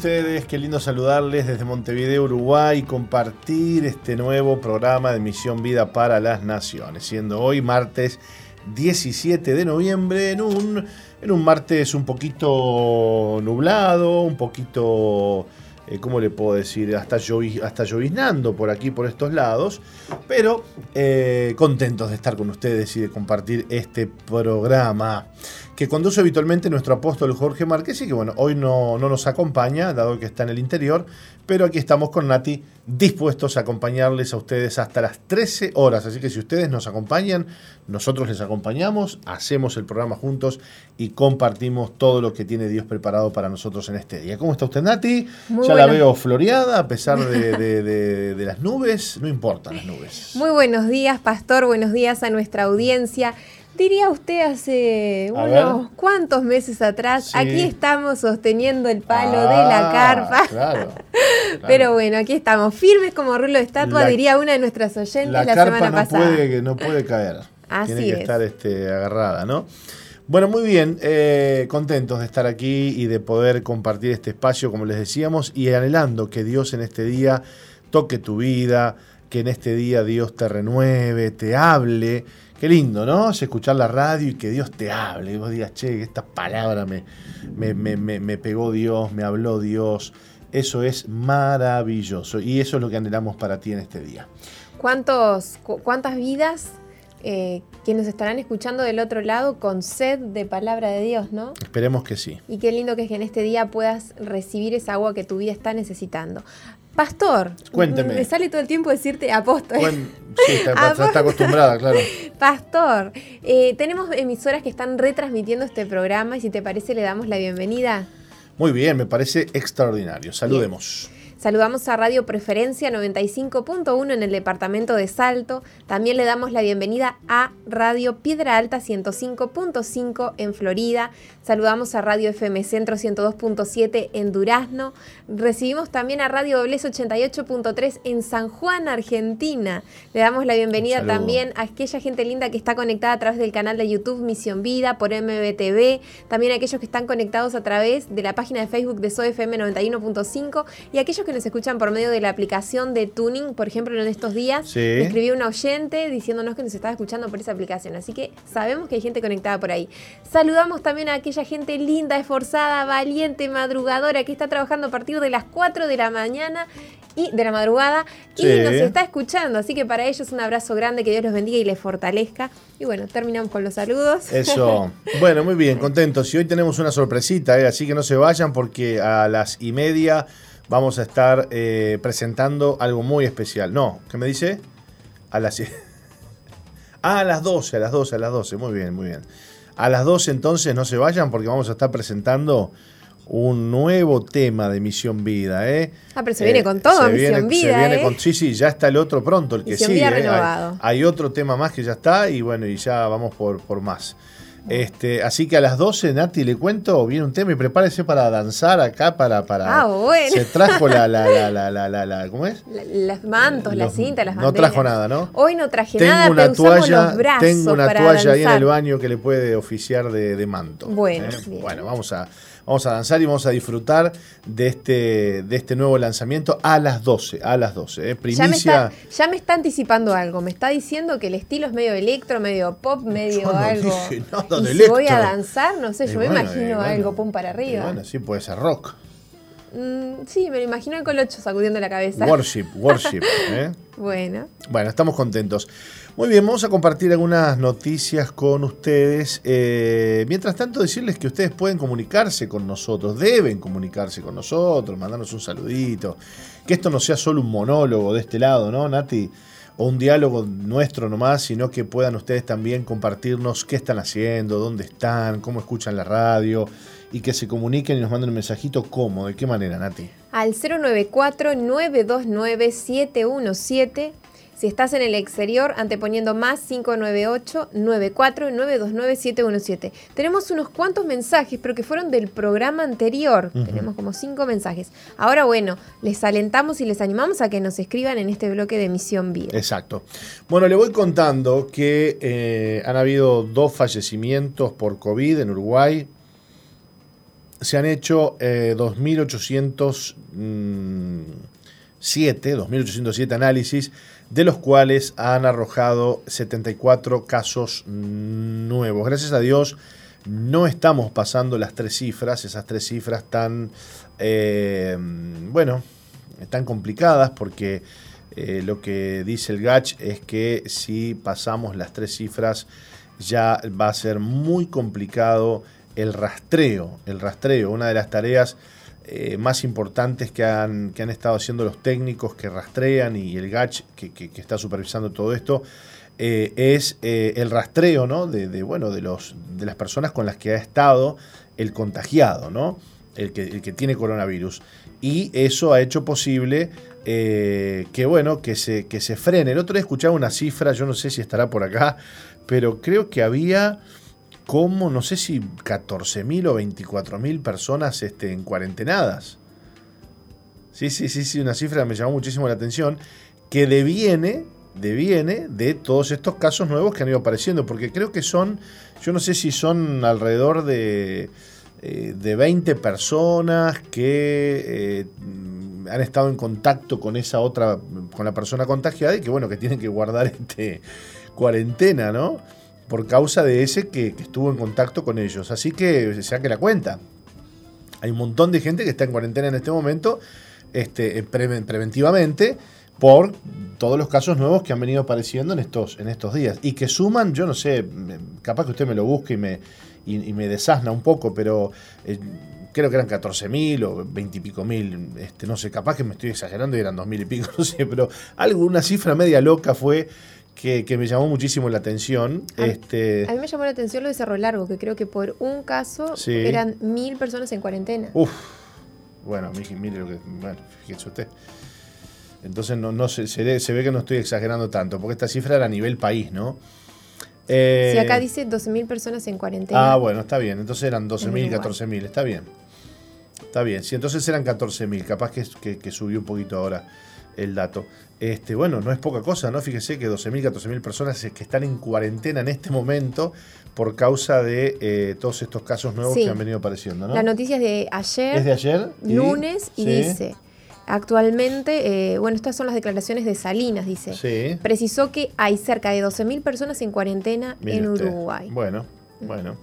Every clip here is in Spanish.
Ustedes? Qué lindo saludarles desde Montevideo, Uruguay, compartir este nuevo programa de Misión Vida para las Naciones, siendo hoy martes 17 de noviembre en un, en un martes un poquito nublado, un poquito, eh, ¿cómo le puedo decir? Hasta, hasta lloviznando por aquí, por estos lados, pero eh, contentos de estar con ustedes y de compartir este programa que conduce habitualmente nuestro apóstol Jorge Márquez y que bueno, hoy no, no, nos acompaña, dado que está en el interior, pero aquí estamos con Nati dispuestos a acompañarles a ustedes hasta las 13 horas. Así que si ustedes nos acompañan, nosotros les acompañamos, hacemos el programa juntos y compartimos todo lo que tiene Dios preparado para nosotros en este día. ¿Cómo está usted, Nati? ya la veo floreada a pesar de, de las nubes, no importan las nubes. Muy buenos días, Pastor, buenos días a nuestra audiencia diría usted hace unos cuantos meses atrás, aquí estamos sosteniendo el palo de la ah, carpa. Claro, Pero bueno, aquí estamos, firmes como rulo de estatua, diría una de nuestras oyentes la, semana no pasada. Puede, no puede caer. Así Tiene que estar este, agarrada, ¿no? Bueno, muy bien, eh, contentos de estar aquí y de poder compartir este espacio, como les decíamos, y anhelando que Dios en este día toque tu vida, que en este día Dios te renueve, te hable Qué lindo, ¿no? Es escuchar la radio y que Dios te hable. Y vos digas, che, esta palabra me, me, me, pegó Dios, me habló Dios. Eso es maravilloso. Y eso es lo que anhelamos para ti en este día. ¿Cuántos, ¿Cuántas vidas eh, quienes estarán escuchando del otro lado con sed de palabra de Dios, ¿no? Esperemos que sí. Y qué lindo que es que en este día puedas recibir esa agua que tu vida está necesitando. Pastor. Cuénteme. Me sale todo el tiempo decirte apóstol. sí, está, acostumbrada, claro. Pastor, eh, tenemos emisoras que están retransmitiendo este programa y si te parece le damos la bienvenida. Muy bien, me parece extraordinario. Saludemos. Saludamos a Radio Preferencia 95.1 en el departamento de Salto. También le damos la bienvenida a Radio Piedra Alta 105.5 en Florida. Saludamos a Radio FM Centro 102.7 en Durazno. Recibimos también a Radio Dobles 88.3 en San Juan, Argentina. Le damos la bienvenida también a aquella gente linda que está conectada a través del canal de YouTube Misión Vida por MBTV. También a aquellos que están conectados a través de la página de Facebook de SOFM 91.5 y aquellos que nos escuchan por medio de la aplicación de Tuning, por ejemplo, en estos días, me escribió un oyente diciéndonos que nos estaba escuchando por esa aplicación. Así que sabemos que hay gente conectada por ahí. Saludamos también a aquella gente linda, esforzada, valiente, madrugadora, que está trabajando a partir de las 4 de la mañana y de la madrugada y nos está escuchando. Así que para ellos un abrazo grande, que Dios los bendiga y les fortalezca. Y bueno, terminamos con los saludos. Eso. bueno, muy bien, contentos. Y hoy tenemos una sorpresita, ¿eh? así que no se vayan porque a las y media vamos a estar eh, presentando algo muy especial. No, ¿qué me dice? A las, ah, a las 12, a las 12, a las 12. Muy bien, muy bien. A las 12 entonces no se vayan porque vamos a estar presentando un nuevo tema de Misión Vida. ¿eh? Ah, pero se viene con todo, Misión Vida. Se viene ¿eh? con, sí, sí, ya está el otro pronto, el que sigue. Vida renovado. Hay, hay, otro tema más que ya está y bueno, y ya vamos por, por más. Este, así que a las 12, Nati, le cuento, viene un tema y prepárese para danzar acá, para... para ah, bueno. Se trajo la, la, la, la, la, ¿cómo es? Las mantos, la cinta, las banderas. No trajo nada, ¿no? Hoy no traje nada, una pero toalla, los brazos Tengo una toalla ahí en el baño que le puede oficiar de, de manto. Bueno, ¿eh? Bueno, vamos a, vamos a danzar y vamos a disfrutar de este, de este nuevo lanzamiento a las 12, a las 12. ¿eh? Primicia. Ya me, está, ya me, está, anticipando algo, me está diciendo que el estilo es medio electro, medio pop, medio algo. y si voy a danzar, no sé, yo me imagino algo pum para arriba. Bueno, sí, puede ser rock. Mm, sí, me lo imagino el colocho sacudiendo la cabeza. Worship, worship. ¿eh? bueno. Bueno, estamos contentos. Muy bien, vamos a compartir algunas noticias con ustedes. Eh, mientras tanto, decirles que ustedes pueden comunicarse con nosotros, deben comunicarse con nosotros, mandarnos un saludito. Que esto no sea solo un monólogo de este lado, ¿no, Nati? O un diálogo nuestro nomás, sino que puedan ustedes también compartirnos qué están haciendo, dónde están, cómo escuchan la radio y que se comuniquen y nos manden un mensajito cómo, de qué manera, Nati. Al 094-929-717 si estás en el exterior, anteponiendo más 598-94-929-717. Tenemos unos cuantos mensajes, pero que fueron del programa anterior. Tenemos como cinco mensajes. Ahora, bueno, les alentamos y les animamos a que nos escriban en este bloque de Misión Vida. Exacto. Bueno, le voy contando que eh, han habido dos fallecimientos por COVID en Uruguay. Se han hecho eh, 2.807, 2.807 mm, análisis de los cuales han arrojado 74 casos nuevos. Gracias a Dios no estamos pasando las tres cifras, esas tres cifras tan, eh, bueno, tan complicadas porque eh, lo que dice el GACH es que si pasamos las tres cifras ya va a ser muy complicado el rastreo, el rastreo, una de las tareas eh, más importantes que han, que han estado haciendo los técnicos que rastrean y el GACH que, está supervisando todo esto, eh, es eh, el rastreo ¿no? de, bueno, de, los, de las personas con las que ha estado el contagiado, ¿no? el, que, el que tiene coronavirus. Y eso ha hecho posible que, bueno, que se, que se frene. El otro día escuchaba una cifra, yo no sé si estará por acá, pero creo que había como, no sé si 14.000 o 24.000 personas este, en cuarentenadas. Sí, sí, sí, sí, una cifra que me llamó muchísimo la atención, que deviene, deviene de todos estos casos nuevos que han ido apareciendo, porque creo que son, yo no sé si son alrededor de, eh, de 20 personas que eh, han estado en contacto con esa otra, con la persona contagiada y que bueno, que tienen que guardar este cuarentena, ¿no? Por causa de ese que, estuvo en contacto con ellos. Así que saque la cuenta. Hay un montón de gente que está en cuarentena en este momento, este, preventivamente, por todos los casos nuevos que han venido apareciendo en estos, en estos días. Y que suman, yo no sé, capaz que usted me lo busque y me, y, me desasna un poco, pero eh, creo que eran 14.000 o 20 y pico mil, este, no sé, capaz que me estoy exagerando y eran 2.000 y pico, no sé, pero algo, una cifra media loca fue que, me llamó muchísimo la atención. A, este... a mí me llamó la atención lo de Cerro Largo, que creo que por un caso eran mil personas en cuarentena. Uf, bueno, mire lo que. Bueno, fíjese usted. Entonces no, no se, se, ve que no estoy exagerando tanto, porque esta cifra era a nivel país, ¿no? Eh, sí, acá dice 12.000 personas en cuarentena. Ah, bueno, está bien. Entonces eran 12.000, 14.000, está bien. Está bien. Sí, entonces eran 14.000, capaz que, que subió un poquito ahora el dato. Este, bueno, no es poca cosa, ¿no? Fíjese que 12.000, 14.000 personas que están en cuarentena en este momento por causa de eh, todos estos casos nuevos que han venido apareciendo, ¿no? La noticia es de ayer. ¿Es de ayer? Lunes y dice... Actualmente, eh, bueno, estas son las declaraciones de Salinas, dice. Sí. Precisó que hay cerca de 12.000 personas en cuarentena en Uruguay. Bueno, bueno.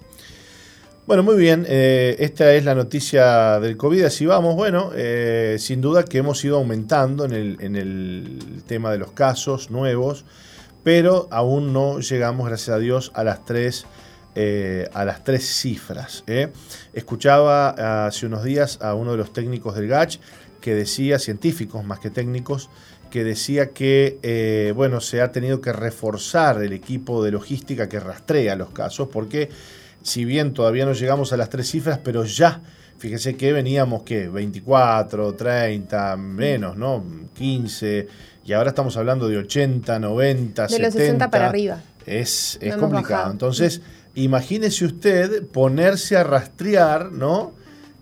Bueno, muy bien. Eh, esta es la noticia del COVID. Así vamos. Bueno, eh, sin duda que hemos ido aumentando en el, en el, tema de los casos nuevos, pero aún no llegamos, gracias a Dios, a las tres, eh, a las tres cifras. Escuchaba hace unos días a uno de los técnicos del GACH que decía, científicos más que técnicos, que decía que bueno, se ha tenido que reforzar el equipo de logística que rastrea los casos porque si bien todavía no llegamos a las tres cifras, pero ya, fíjese que veníamos, ¿qué? 24, 30, menos, ¿no? 15, y ahora estamos hablando de 80, 90, de 70. De los 60 para arriba. Es, es complicado. Entonces, Imagínese usted ponerse a rastrear, ¿no?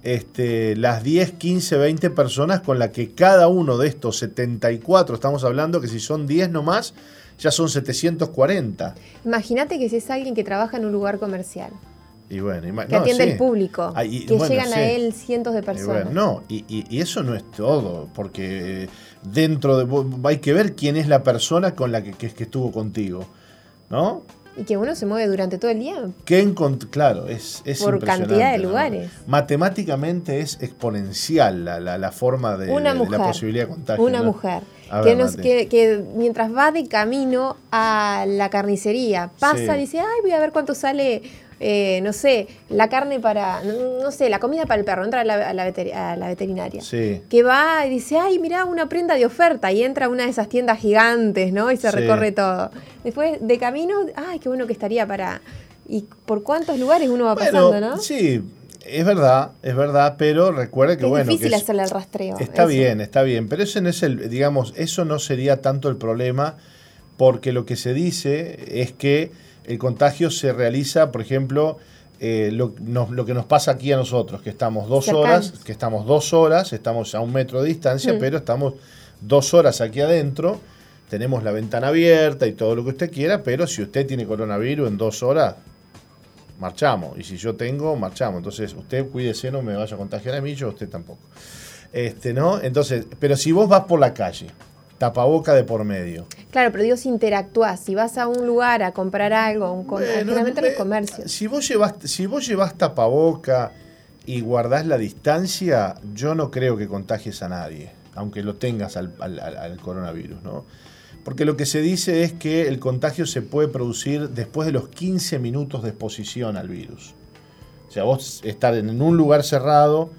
Este, las 10, 15, 20 personas con las que cada uno de estos 74, estamos hablando que si son 10 nomás, ya son 740. Imagínate que si es alguien que trabaja en un lugar comercial. Y bueno, que atiende al público, ah, que llegan a él cientos de personas. no, y, eso no es todo, porque dentro de hay que ver quién es la persona con la que, que, estuvo contigo, ¿no? Y que uno se mueve durante todo el día. Que claro, es, es Por cantidad de lugares. Matemáticamente es exponencial la, la, forma de, la posibilidad de contagio. Una mujer. Que, que, mientras va de camino a la carnicería, pasa y dice, ay, voy a ver cuánto sale eh, no sé, la carne para, no, sé, la comida para el perro, entra a la, a la, veterinaria. Que va y dice, ay, mira, una prenda de oferta, y entra a una de esas tiendas gigantes, ¿no? Y se recorre todo. Después, de camino, ay, qué bueno que estaría para... ¿Y por cuántos lugares uno va pasando, no? Sí, es verdad, es verdad, pero recuerde que, es bueno. difícil hacerle el rastreo. Está bien, está bien, pero eso no es el, digamos, eso no sería tanto el problema, porque lo que se dice es que el contagio se realiza, por ejemplo, eh, lo, que nos pasa aquí a nosotros, que estamos dos horas, que estamos dos horas, estamos a un metro de distancia, mm. pero estamos dos horas aquí adentro, tenemos la ventana abierta y todo lo que usted quiera, pero si usted tiene coronavirus en dos horas, marchamos. Y si yo tengo, marchamos. Entonces, usted cuídese, no me vaya a contagiar a mí, yo usted tampoco. Este, ¿no? Entonces, pero si vos vas por la calle, tapaboca de por medio. Claro, pero Dios interactúa. Si vas a un lugar a comprar algo, un generalmente los comercios. Si vos, llevas, si vos llevas tapaboca y guardás la distancia, yo no creo que contagies a nadie, aunque lo tengas al, coronavirus, ¿no? Porque lo que se dice es que el contagio se puede producir después de los 15 minutos de exposición al virus. O sea, vos estar en un lugar cerrado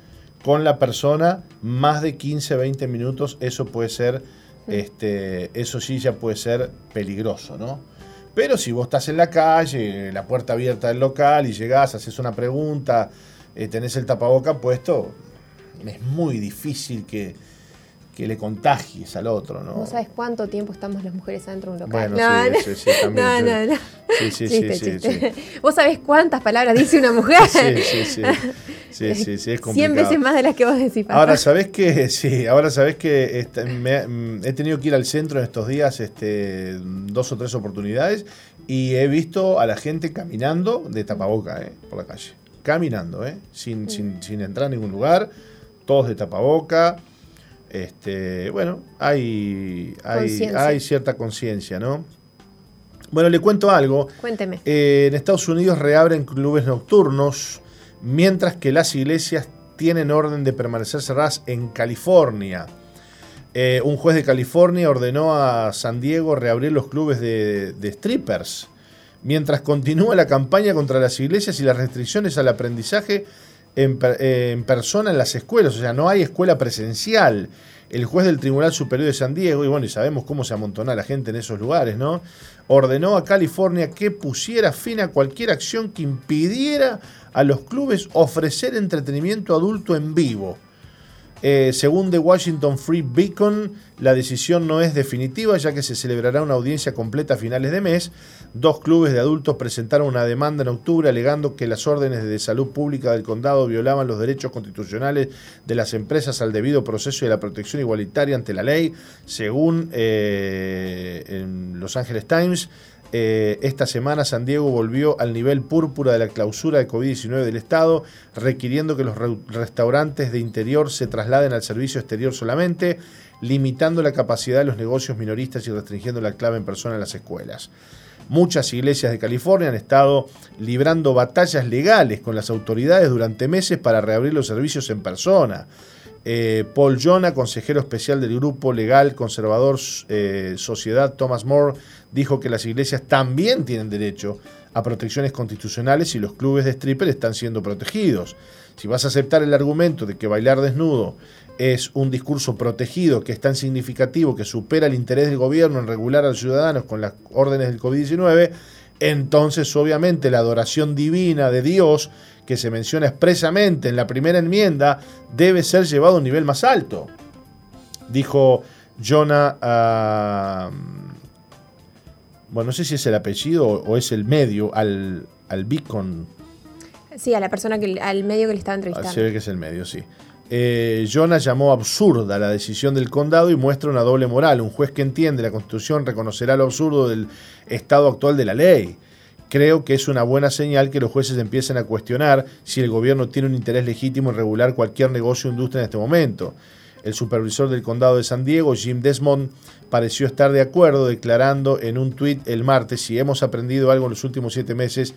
con la persona, más de 15, 20 minutos, eso puede ser este, eso sí ya puede ser peligroso, ¿no? Pero si vos estás en la calle, la puerta abierta del local y llegás, haces una pregunta, eh, tenés el tapaboca puesto, es muy difícil que, que le contagies al otro, ¿no? ¿No sabes cuánto tiempo estamos las mujeres adentro de un local? Bueno, no, sí, sí, también. No, no, no. Sí, sí, sí, sí, ¿Vos sabés cuántas palabras dice una mujer? Sí, sí, sí. Sí, sí, sí, es complicado. 100 veces más de las que vos decís. Ahora, ¿sabés que Sí, ahora sabés que mm, he tenido que ir al centro en estos días este, dos o tres oportunidades y he visto a la gente caminando de tapaboca, eh, por la calle. Caminando, eh, sin, sin, sin entrar a ningún lugar, todos de tapaboca. Este, bueno, hay, hay, cierta conciencia, ¿no? Bueno, le cuento algo. Cuénteme. Eh, en Estados Unidos reabren clubes nocturnos, mientras que las iglesias tienen orden de permanecer cerradas en California. Eh, un juez de California ordenó a San Diego reabrir los clubes de, strippers, mientras continúa la campaña contra las iglesias y las restricciones al aprendizaje en, persona en las escuelas, o sea, no hay escuela presencial. El juez del Tribunal Superior de San Diego, y bueno, y sabemos cómo se amontona la gente en esos lugares, ¿no? Ordenó a California que pusiera fin a cualquier acción que impidiera a los clubes ofrecer entretenimiento adulto en vivo. Eh, según The Washington Free Beacon, la decisión no es definitiva ya que se celebrará una audiencia completa a finales de mes. Dos clubes de adultos presentaron una demanda en octubre alegando que las órdenes de salud pública del condado violaban los derechos constitucionales de las empresas al debido proceso y a la protección igualitaria ante la ley. Según eh, en Los Angeles Times, eh, esta semana San Diego volvió al nivel púrpura de la clausura de COVID-19 del Estado, requiriendo que los restaurantes de interior se trasladen al servicio exterior solamente, limitando la capacidad de los negocios minoristas y restringiendo la clave en persona en las escuelas. Muchas iglesias de California han estado librando batallas legales con las autoridades durante meses para reabrir los servicios en persona. Eh, Paul Jonah, consejero especial del grupo legal conservador eh, Sociedad Thomas More, dijo que las iglesias también tienen derecho a protecciones constitucionales y los clubes de stripper están siendo protegidos. Si vas a aceptar el argumento de que bailar desnudo es un discurso protegido que es tan significativo que supera el interés del gobierno en regular a los ciudadanos con las órdenes del COVID-19, entonces obviamente la adoración divina de Dios que se menciona expresamente en la primera enmienda debe ser llevado a un nivel más alto. Dijo Jonah, ah, bueno, no sé si es el apellido o es el medio, al al Beacon. Sí, a la persona que al medio que le estaba Ah, entrevistando. Se ve que es el medio, sí. Eh, Jonas llamó absurda la decisión del condado y muestra una doble moral. Un juez que entiende la constitución reconocerá lo absurdo del estado actual de la ley. Creo que es una buena señal que los jueces empiecen a cuestionar si el gobierno tiene un interés legítimo en regular cualquier negocio o industria en este momento. El supervisor del condado de San Diego, Jim Desmond, pareció estar de acuerdo, declarando en un tuit el martes, si hemos aprendido algo en los últimos siete meses,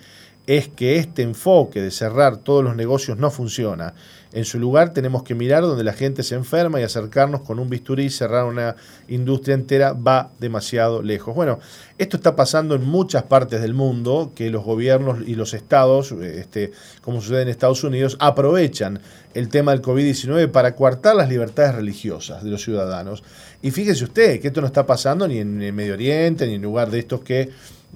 es que este enfoque de cerrar todos los negocios no funciona. En su lugar tenemos que mirar donde la gente se enferma y acercarnos con un bisturí y cerrar una industria entera va demasiado lejos. Bueno, esto está pasando en muchas partes del mundo, que los gobiernos y los estados, este, como sucede en Estados Unidos, aprovechan el tema del COVID-19 para coartar las libertades religiosas de los ciudadanos. Y fíjese usted que esto no está pasando ni en el Medio Oriente, ni en lugar de estos que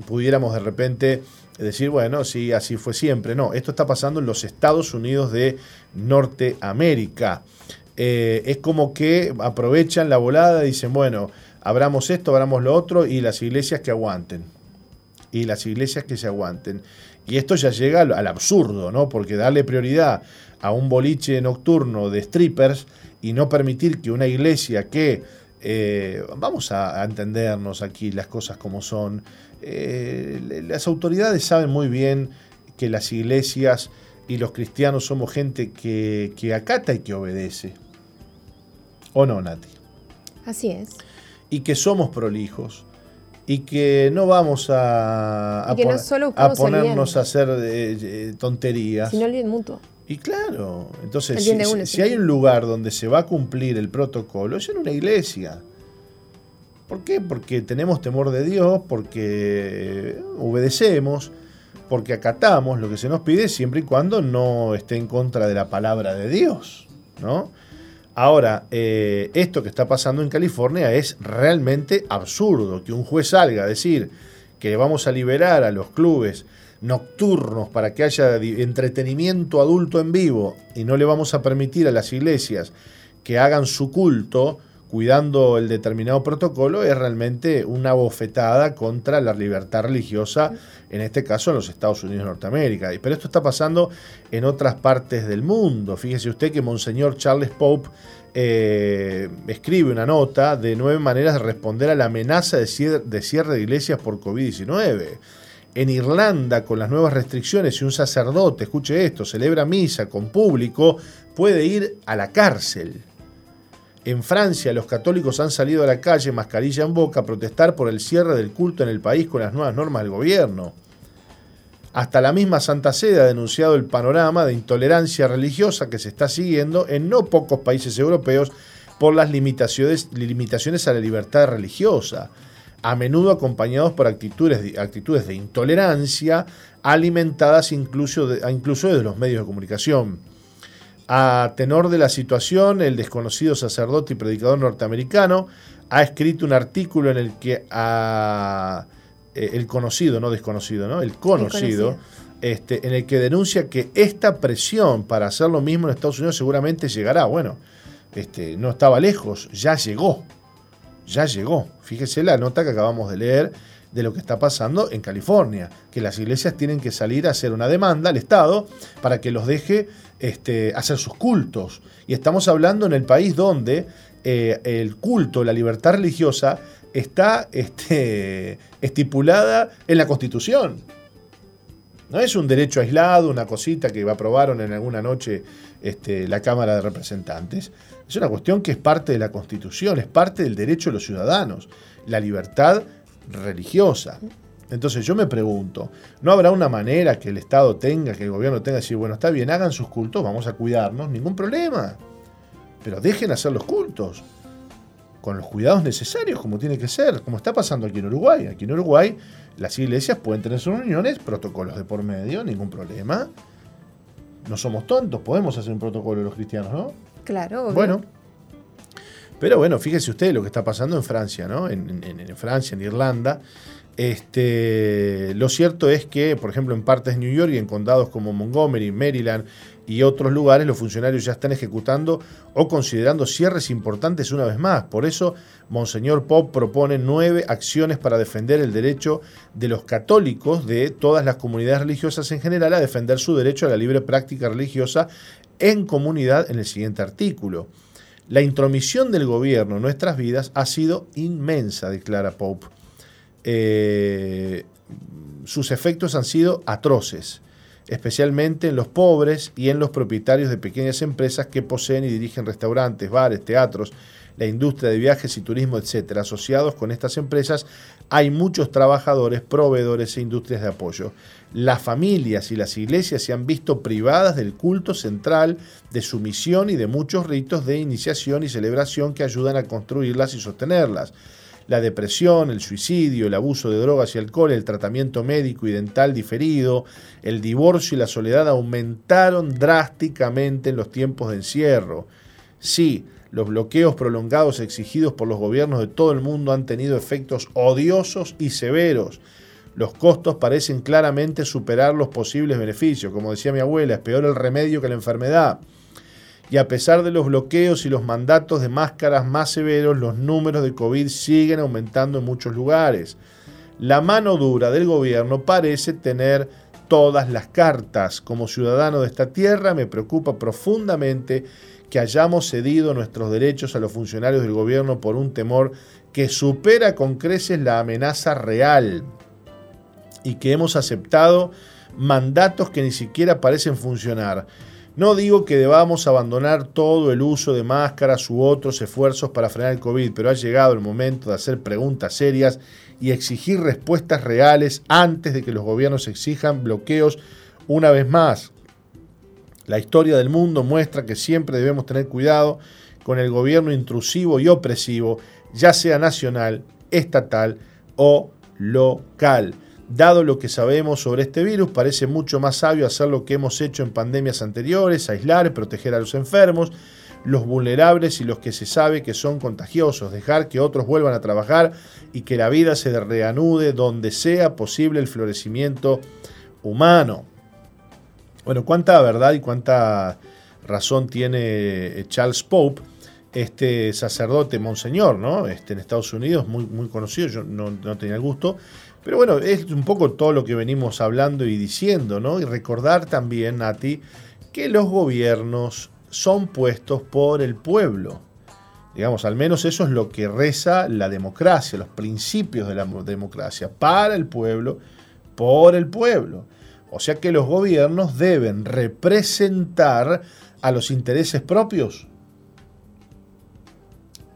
pudiéramos de repente decir, bueno, sí, así fue siempre. No, esto está pasando en los Estados Unidos de Norteamérica. Eh, es como que aprovechan la volada y dicen, bueno, abramos esto, abramos lo otro y las iglesias que aguanten. Y las iglesias que se aguanten. Y esto ya llega al, absurdo, ¿no? Porque darle prioridad a un boliche nocturno de strippers y no permitir que una iglesia que, eh, vamos a entendernos aquí las cosas como son, eh, las autoridades saben muy bien que las iglesias y los cristianos somos gente que, que acata y que obedece. ¿O no, Nati? Así es. Y que somos prolijos. Y que no vamos a, no ponernos a hacer eh, eh, tonterías. Si no el bien mutuo. Y claro, entonces, si, uno, si hay un lugar donde se va a cumplir el protocolo, es en una iglesia. ¿Por qué? Porque tenemos temor de Dios, porque obedecemos, porque acatamos lo que se nos pide siempre y cuando no esté en contra de la palabra de Dios, ¿no? Ahora, eh, esto que está pasando en California es realmente absurdo, que un juez salga a decir que vamos a liberar a los clubes nocturnos para que haya entretenimiento adulto en vivo y no le vamos a permitir a las iglesias que hagan su culto cuidando el determinado protocolo es realmente una bofetada contra la libertad religiosa, en este caso en los Estados Unidos de Norteamérica. Pero esto está pasando en otras partes del mundo. Fíjese usted que Monseñor Charles Pope eh, escribe una nota de nueve maneras de responder a la amenaza de cierre de, cierre de iglesias por COVID-19. En Irlanda, con las nuevas restricciones, si un sacerdote, escuche esto, celebra misa con público, puede ir a la cárcel. En Francia, los católicos han salido a la calle, mascarilla en boca, a protestar por el cierre del culto en el país con las nuevas normas del gobierno. Hasta la misma Santa Sede ha denunciado el panorama de intolerancia religiosa que se está siguiendo en no pocos países europeos por las limitaciones, a la libertad religiosa, a menudo acompañados por actitudes de, de intolerancia alimentadas incluso, de, incluso desde los medios de comunicación. A tenor de la situación, el desconocido sacerdote y predicador norteamericano ha escrito un artículo en el que a, eh, el conocido, no desconocido, ¿no? El conocido, conocido. Este, en el que denuncia que esta presión para hacer lo mismo en Estados Unidos seguramente llegará. Bueno, este, no estaba lejos, ya llegó. Ya llegó. Fíjese la nota que acabamos de leer de lo que está pasando en California, que las iglesias tienen que salir a hacer una demanda al Estado para que los deje este, hacer sus cultos. Y estamos hablando en el país donde eh, el culto, la libertad religiosa, está este, estipulada en la Constitución. No es un derecho aislado, una cosita que aprobaron en alguna noche este, la Cámara de Representantes. Es una cuestión que es parte de la Constitución, es parte del derecho de los ciudadanos, la libertad religiosa. Entonces yo me pregunto, ¿no habrá una manera que el Estado tenga, que el gobierno tenga, decir, bueno, está bien, hagan sus cultos, vamos a cuidarnos, ningún problema. Pero dejen hacer los cultos con los cuidados necesarios, como tiene que ser, como está pasando aquí en Uruguay. Aquí en Uruguay las iglesias pueden tener sus reuniones, protocolos de por medio, ningún problema. No somos tontos, podemos hacer un protocolo los cristianos, ¿no? Claro, obvio. Bueno. Pero bueno, fíjese usted lo que está pasando en Francia, ¿no? En, Francia, en Irlanda. Este, lo cierto es que, por ejemplo, en partes de New York y en condados como Montgomery, Maryland, y otros lugares los funcionarios ya están ejecutando o considerando cierres importantes una vez más. Por eso, Monseñor Pop propone nueve acciones para defender el derecho de los católicos de todas las comunidades religiosas en general a defender su derecho a la libre práctica religiosa en comunidad en el siguiente artículo. La intromisión del gobierno en nuestras vidas ha sido inmensa, declara Pope. Eh, sus efectos han sido atroces especialmente en los pobres y en los propietarios de pequeñas empresas que poseen y dirigen restaurantes, bares, teatros, la industria de viajes y turismo, etc. Asociados con estas empresas hay muchos trabajadores, proveedores e industrias de apoyo. Las familias y las iglesias se han visto privadas del culto central, de su misión y de muchos ritos de iniciación y celebración que ayudan a construirlas y sostenerlas la depresión, el suicidio, el abuso de drogas y alcohol, el tratamiento médico y dental diferido, el divorcio y la soledad aumentaron drásticamente en los tiempos de encierro. Sí, los bloqueos prolongados exigidos por los gobiernos de todo el mundo han tenido efectos odiosos y severos. Los costos parecen claramente superar los posibles beneficios. Como decía mi abuela, es peor el remedio que la enfermedad y a pesar de los bloqueos y los mandatos de máscaras más severos, los números de COVID siguen aumentando en muchos lugares. La mano dura del gobierno parece tener todas las cartas. Como ciudadano de esta tierra me preocupa profundamente que hayamos cedido nuestros derechos a los funcionarios del gobierno por un temor que supera con creces la amenaza real y que hemos aceptado mandatos que ni siquiera parecen funcionar. No digo que debamos abandonar todo el uso de máscaras u otros esfuerzos para frenar el COVID, pero ha llegado el momento de hacer preguntas serias y exigir respuestas reales antes de que los gobiernos exijan bloqueos una vez más. La historia del mundo muestra que siempre debemos tener cuidado con el gobierno intrusivo y opresivo, ya sea nacional, estatal o local. Dado lo que sabemos sobre este virus, parece mucho más sabio hacer lo que hemos hecho en pandemias anteriores, aislar, proteger a los enfermos, los vulnerables y los que se sabe que son contagiosos, dejar que otros vuelvan a trabajar y que la vida se reanude donde sea posible el florecimiento humano. Bueno, cuánta verdad y cuánta razón tiene eh, Charles Pope, este sacerdote monseñor, ¿no? Este, en Estados Unidos, muy, muy conocido, yo no, no tenía el gusto, pero bueno, es un poco todo lo que venimos hablando y diciendo, ¿no? Y recordar también, Nati, que los gobiernos son puestos por el pueblo. Digamos, al menos eso es lo que reza la democracia, los principios de la democracia, para el pueblo, por el pueblo. O sea que los gobiernos deben representar a los intereses propios.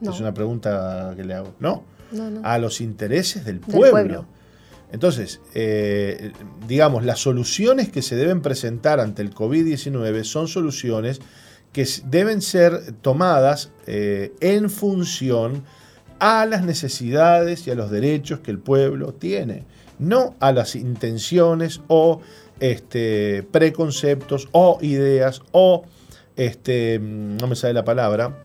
Es una pregunta que le hago. No, a los intereses del pueblo. Entonces, eh, digamos, las soluciones que se deben presentar ante el COVID-19 son soluciones que deben ser tomadas eh, en función a las necesidades y a los derechos que el pueblo tiene, no a las intenciones o este, preconceptos o ideas o, este, no me sale la palabra,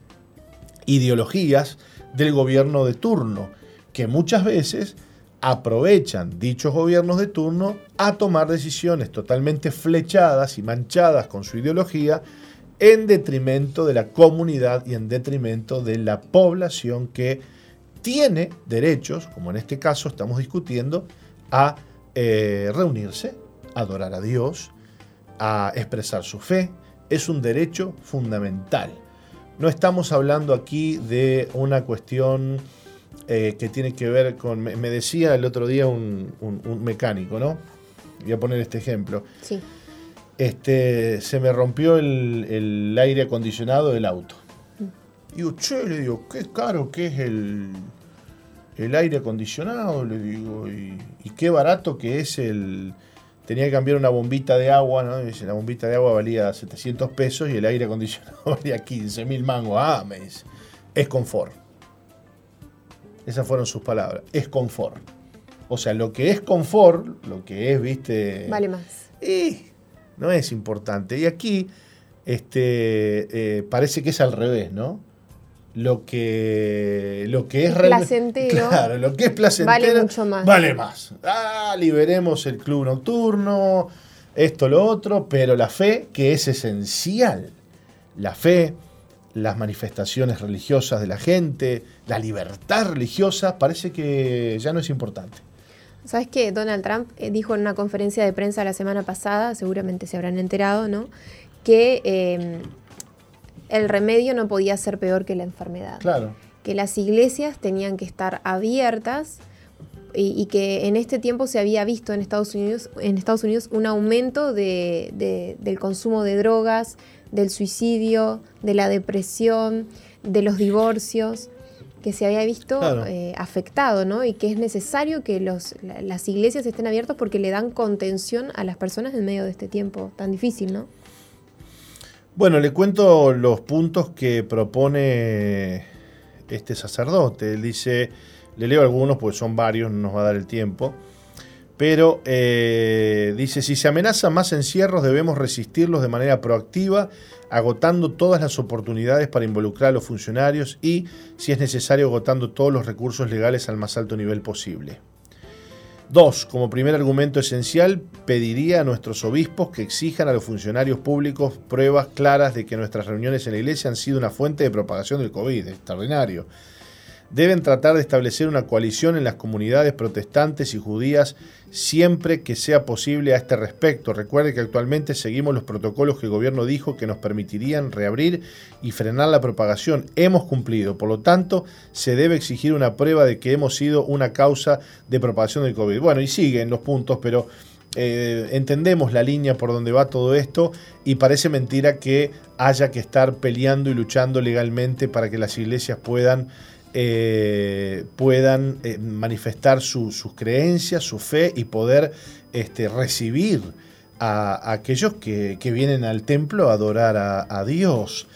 ideologías del gobierno de turno, que muchas veces aprovechan dichos gobiernos de turno a tomar decisiones totalmente flechadas y manchadas con su ideología en detrimento de la comunidad y en detrimento de la población que tiene derechos, como en este caso estamos discutiendo, a eh, reunirse, a adorar a Dios, a expresar su fe. Es un derecho fundamental. No estamos hablando aquí de una cuestión eh, que tiene que ver con, me decía el otro día un, mecánico, ¿no? Voy a poner este ejemplo. Sí. Este, se me rompió el, aire acondicionado del auto. Mm. Digo, che, le digo, qué caro que es el, el aire acondicionado, le digo, y, qué barato que es el... Tenía que cambiar una bombita de agua, ¿no? Dice, la bombita de agua valía 700 pesos y el aire acondicionado valía 15 mil mangos. Ah, me dice, es confort. Esas fueron sus palabras. Es confort. O sea, lo que es confort, lo que es, viste. Vale más. Y no es importante. Y aquí este, eh, parece que es al revés, ¿no? Lo que, lo que es, placentero. Claro, lo que es placentero. Vale mucho más. Vale más. Ah, liberemos el club nocturno. esto, lo otro, pero la fe que es esencial. La fe, las manifestaciones religiosas de la gente, la libertad religiosa, parece que ya no es importante. ¿Sabes que Donald Trump eh, dijo en una conferencia de prensa la semana pasada, seguramente se habrán enterado, ¿no? Que em, el remedio no podía ser peor que la enfermedad. Claro. Que las iglesias tenían que estar abiertas y, que en este tiempo se había visto en Estados Unidos, en Estados Unidos un aumento del consumo de drogas, del suicidio, de la depresión, de los divorcios que se había visto eh, afectado, ¿no? Y que es necesario que los, las iglesias estén abiertas porque le dan contención a las personas en medio de este tiempo tan difícil, ¿no? Bueno, le cuento los puntos que propone este sacerdote. Él dice, le leo algunos porque son varios, no nos va a dar el tiempo. Pero eh, dice, si se amenazan más encierros debemos resistirlos de manera proactiva, agotando todas las oportunidades para involucrar a los funcionarios y, si es necesario, agotando todos los recursos legales al más alto nivel posible. Dos, como primer argumento esencial, pediría a nuestros obispos que exijan a los funcionarios públicos pruebas claras de que nuestras reuniones en la iglesia han sido una fuente de propagación del COVID. Extraordinario deben tratar de establecer una coalición en las comunidades protestantes y judías siempre que sea posible a este respecto. Recuerde que actualmente seguimos los protocolos que el gobierno dijo que nos permitirían reabrir y frenar la propagación. Hemos cumplido, por lo tanto, se debe exigir una prueba de que hemos sido una causa de propagación del COVID. Bueno, y siguen los puntos, pero... Eh, entendemos la línea por donde va todo esto y parece mentira que haya que estar peleando y luchando legalmente para que las iglesias puedan eh, puedan eh, manifestar sus creencias, su fe y poder este, recibir a, aquellos que, vienen al templo a adorar a, Dios.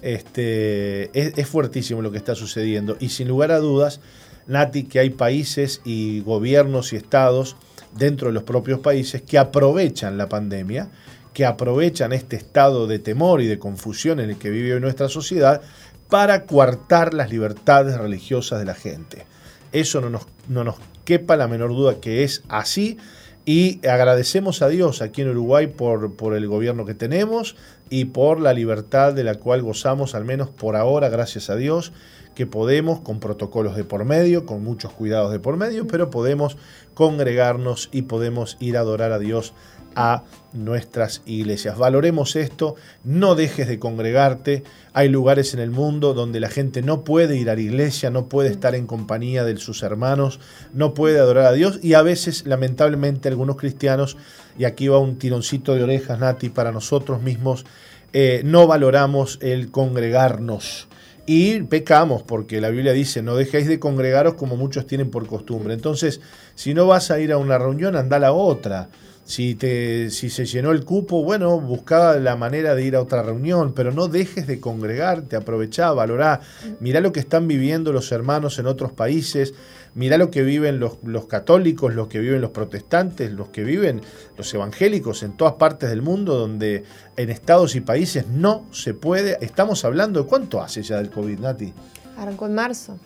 Este, es, fuertísimo lo que está sucediendo y sin lugar a dudas, Nati, que hay países y gobiernos y estados dentro de los propios países que aprovechan la pandemia, que aprovechan este estado de temor y de confusión en el que vive nuestra sociedad para coartar las libertades religiosas de la gente. Eso no nos, no nos quepa la menor duda que es así y agradecemos a Dios aquí en Uruguay por, por, el gobierno que tenemos y por la libertad de la cual gozamos, al menos por ahora, gracias a Dios, que podemos, con protocolos de por medio, con muchos cuidados de por medio, pero podemos congregarnos y podemos ir a adorar a Dios a nuestras iglesias. Valoremos esto, no dejes de congregarte. Hay lugares en el mundo donde la gente no puede ir a la iglesia, no puede estar en compañía de sus hermanos, no puede adorar a Dios y a veces, lamentablemente, algunos cristianos, y aquí va un tironcito de orejas, Nati, para nosotros mismos, eh, no valoramos el congregarnos. Y pecamos, porque la Biblia dice, no dejéis de congregaros como muchos tienen por costumbre. Entonces, si no vas a ir a una reunión, anda a la otra. Si, te, si se llenó el cupo, bueno, buscaba la manera de ir a otra reunión, pero no dejes de congregarte, aprovechá, valorá. Mirá lo que están viviendo los hermanos en otros países, mirá lo que viven los, los católicos, los que viven los protestantes, los que viven los evangélicos en todas partes del mundo, donde en estados y países no se puede. Estamos hablando de cuánto hace ya del COVID, Nati. Arrancó en marzo,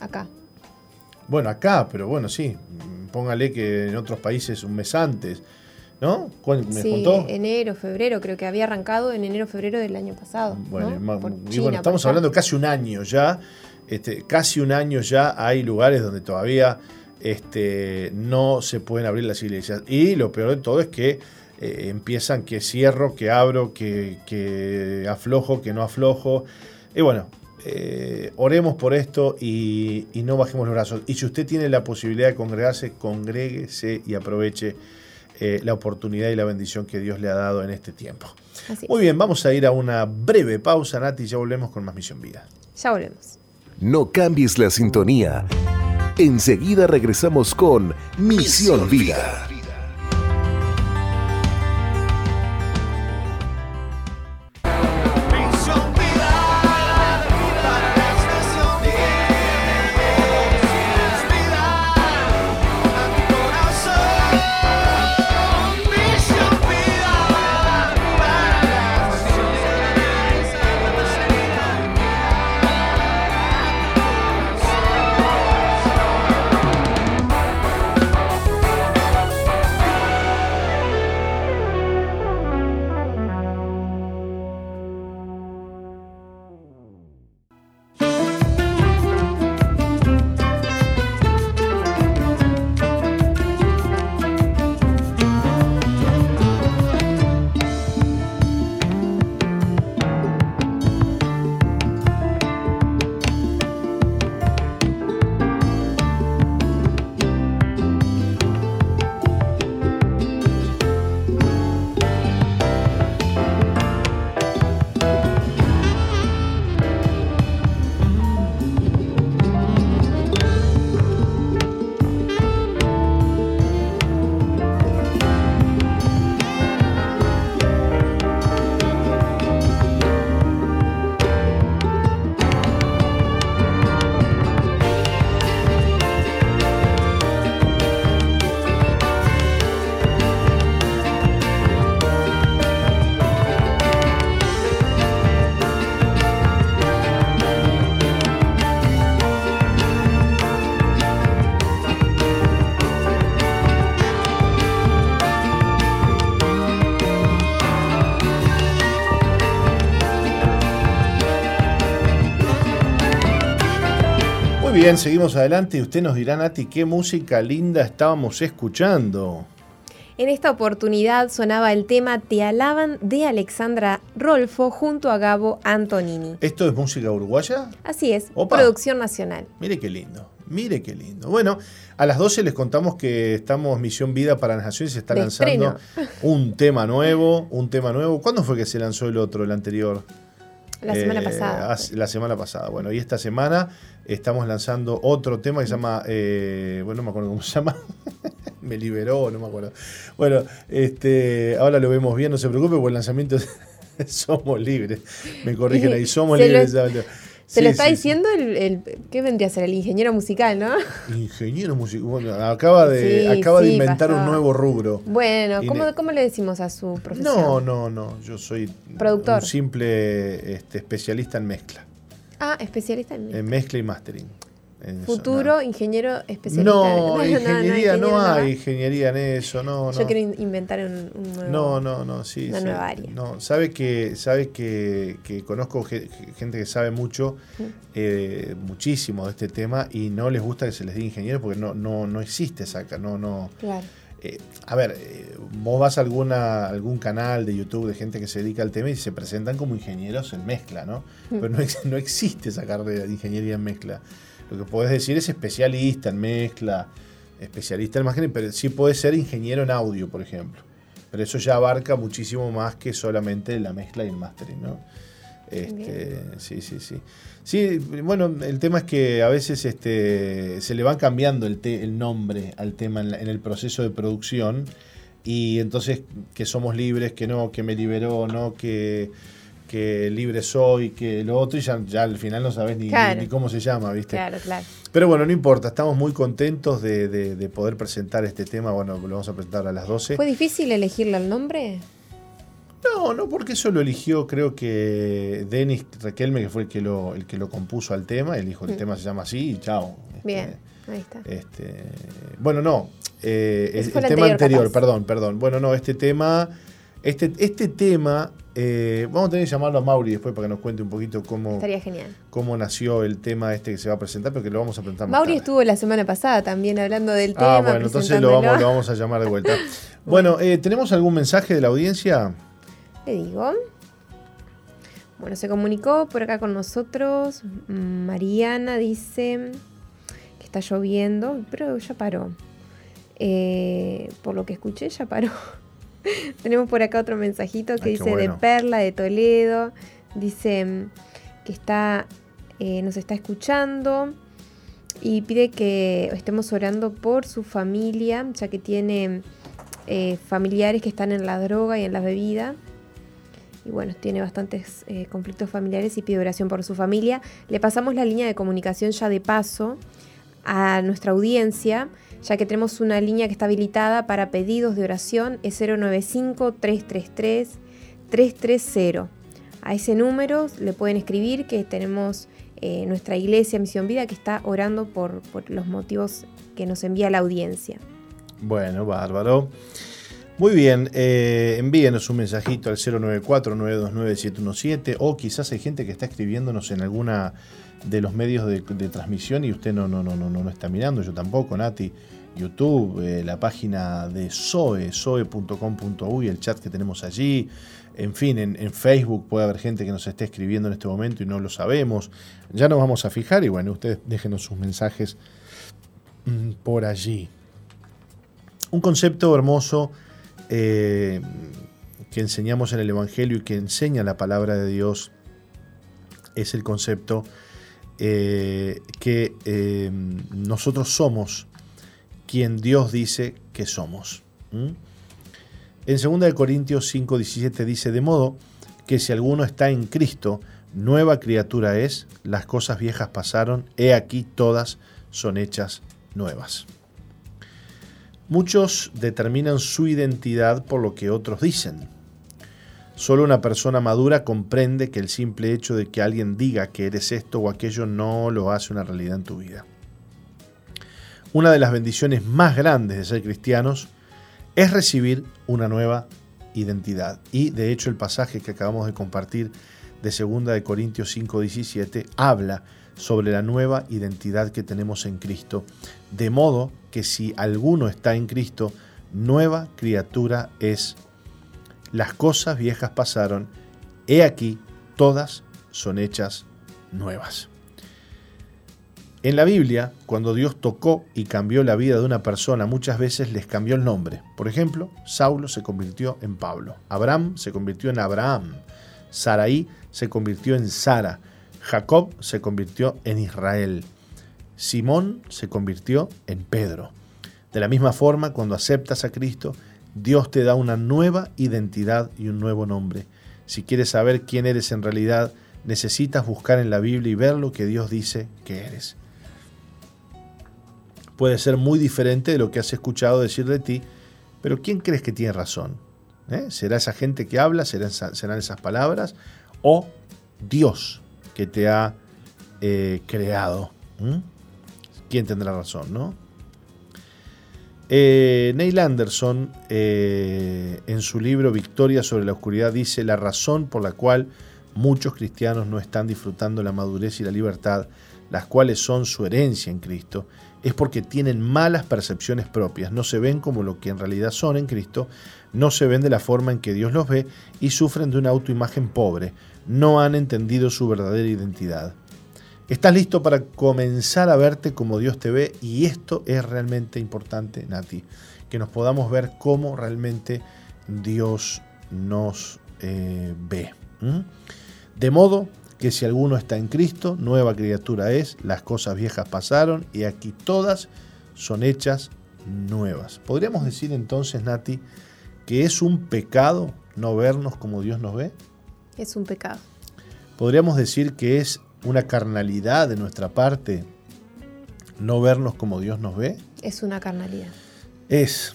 acá. Bueno, acá, pero bueno, sí póngale que en otros países un mes antes, ¿no? ¿Me sí, enero, febrero, creo que había arrancado en enero, febrero del año pasado. Bueno, estamos hablando casi un año ya, este, casi un año ya hay lugares donde todavía este, no se pueden abrir las iglesias. Y lo peor de todo es que eh, empiezan que cierro, que abro, que, que aflojo, que no aflojo. Y bueno, eh, oremos por esto y, no bajemos los brazos. Y si usted tiene la posibilidad de congregarse, congréguese y aproveche eh, la oportunidad y la bendición que Dios le ha dado en este tiempo. Muy bien, vamos a ir a una breve pausa, Nati, y ya volvemos con más Misión Vida. Ya volvemos. No cambies la sintonía. Enseguida regresamos con Misión, Vida. Bien, seguimos adelante y usted nos dirá, Nati, qué música linda estábamos escuchando. En esta oportunidad sonaba el tema Te alaban de Alexandra Rolfo junto a Gabo Antonini. ¿Esto es música uruguaya? Así es, producción nacional. Mire qué lindo, mire qué lindo. Bueno, a las 12 les contamos que estamos Misión Vida para las Naciones, se está lanzando un tema nuevo, un tema nuevo. ¿Cuándo fue que se lanzó el otro, el anterior? La semana eh, pasada. La semana pasada. Bueno, y esta semana estamos lanzando otro tema que se llama, eh, bueno, no me acuerdo cómo se llama, me liberó, no me acuerdo. Bueno, este, ahora lo vemos bien, no se preocupe, porque el lanzamiento somos libres. Me corrigen ahí, somos libres. Se lo está diciendo el, ¿Qué vendría a ser? El ingeniero musical, ¿no? Ingeniero musical. Bueno, acaba de, acaba de inventar un nuevo rubro. Bueno, ¿cómo, le decimos a su profesión? No, no, no. Yo soy Productor. un simple este, especialista en mezcla. Ah, especialista en mezcla. En mezcla y mastering. Futuro ingeniero especialista. No, ingeniería no, hay ingeniería en eso, no, Yo quiero inventar un, nuevo, no, no, no, sí, una nueva área. No, sabe que, sabe que, conozco gente que sabe mucho, eh, muchísimo de este tema y no les gusta que se les diga ingeniero porque no, no, no existe esa, no, no. Claro. Eh, a ver, eh, vos vas a alguna, algún canal de YouTube de gente que se dedica al tema y se presentan como ingenieros en mezcla, ¿no? Pero no, no existe esa carrera de ingeniería en mezcla. Lo que puedes decir es especialista en mezcla, especialista en imagen, pero sí puede ser ingeniero en audio, por ejemplo. Pero eso ya abarca muchísimo más que solamente la mezcla y el mastering, ¿no? Este, sí, sí, sí. Sí, bueno, el tema es que a veces este, se le van cambiando el, el nombre al tema en, en, el proceso de producción y entonces que somos libres, que no, que me liberó, no, que que libre soy, que lo otro, y ya, al final no sabes ni, cómo se llama, ¿viste? Claro, claro. Pero bueno, no importa, estamos muy contentos de, poder presentar este tema. Bueno, lo vamos a presentar a las 12. ¿Fue difícil elegirle el nombre? No, no, porque eso lo eligió, creo que Denis Requelme, que fue el que lo, el que lo compuso al tema. Él dijo: el mm. tema se llama así y chao. Este, Bien, ahí está. Este, bueno, no, eh, el, tema anterior, perdón, perdón. Bueno, no, este tema. Este, este tema eh, vamos a tener que llamarlo a Mauri después para que nos cuente un poquito cómo, cómo nació el tema este que se va a presentar, porque lo vamos a presentar Mauri estuvo la semana pasada también hablando del ah, tema. Ah, bueno, entonces lo vamos, a llamar de vuelta. bueno, eh, ¿tenemos algún mensaje de la audiencia? Le digo. Bueno, se comunicó por acá con nosotros. Mariana dice que está lloviendo, pero ya paró. Eh, por lo que escuché, ya paró. Tenemos por acá otro mensajito que dice de Perla, de Toledo. Dice que está, eh, nos está escuchando y pide que estemos orando por su familia, ya que tiene eh, familiares que están en la droga y en la bebida. Y bueno, tiene bastantes eh, conflictos familiares y pide oración por su familia. Le pasamos la línea de comunicación ya de paso a nuestra audiencia ya que tenemos una línea que está habilitada para pedidos de oración, es 095-333-330. A ese número le pueden escribir que tenemos eh, nuestra iglesia Misión Vida que está orando por, los motivos que nos envía la audiencia. Bueno, bárbaro. Muy bien, eh, envíenos un mensajito al 094-929-717 o quizás hay gente que está escribiéndonos en alguna de los medios de, transmisión y usted no, no, no, no, no está mirando, yo tampoco, Nati. YouTube, eh, la página de SOE, soe.com.uy, el chat que tenemos allí. En fin, en, Facebook puede haber gente que nos esté escribiendo en este momento y no lo sabemos. Ya nos vamos a fijar y bueno, ustedes déjenos sus mensajes mm, por allí. Un concepto hermoso eh, que enseñamos en el Evangelio y que enseña la palabra de Dios es el concepto eh, que nosotros somos quien Dios dice que somos. En 2 Corintios 5:17 dice, de modo que si alguno está en Cristo, nueva criatura es, las cosas viejas pasaron, he aquí todas son hechas nuevas. Muchos determinan su identidad por lo que otros dicen. Solo una persona madura comprende que el simple hecho de que alguien diga que eres esto o aquello no lo hace una realidad en tu vida. Una de las bendiciones más grandes de ser cristianos es recibir una nueva identidad. Y de hecho el pasaje que acabamos de compartir de 2 de Corintios 5:17 habla sobre la nueva identidad que tenemos en Cristo. De modo que si alguno está en Cristo, nueva criatura es. Las cosas viejas pasaron, he aquí, todas son hechas nuevas. En la Biblia, cuando Dios tocó y cambió la vida de una persona, muchas veces les cambió el nombre. Por ejemplo, Saulo se convirtió en Pablo, Abraham se convirtió en Abraham, Saraí se convirtió en Sara, Jacob se convirtió en Israel, Simón se convirtió en Pedro. De la misma forma, cuando aceptas a Cristo, Dios te da una nueva identidad y un nuevo nombre. Si quieres saber quién eres en realidad, necesitas buscar en la Biblia y ver lo que Dios dice que eres puede ser muy diferente de lo que has escuchado decir de ti, pero ¿quién crees que tiene razón? ¿Eh? ¿Será esa gente que habla? ¿Serán, esas palabras? ¿O Dios que te ha eh, creado? ¿Mm? ¿Quién tendrá razón, no? Eh, Neil Anderson, en su libro Victoria sobre la Oscuridad, dice la razón por la cual muchos cristianos no están disfrutando la madurez y la libertad, las cuales son su herencia en Cristo, es porque tienen malas percepciones propias, no se ven como lo que en realidad son en Cristo, no se ven de la forma en que Dios los ve y sufren de una autoimagen pobre, no han entendido su verdadera identidad. Estás listo para comenzar a verte como Dios te ve y esto es realmente importante, Nati, que nos podamos ver cómo realmente Dios nos eh, ve. De modo que si alguno está en Cristo, nueva criatura es, las cosas viejas pasaron y aquí todas son hechas nuevas. Podríamos decir entonces, Nati, que es un pecado no vernos como Dios nos ve. Es un pecado. Podríamos decir que es una carnalidad de nuestra parte no vernos como Dios nos ve. Es una carnalidad. Es.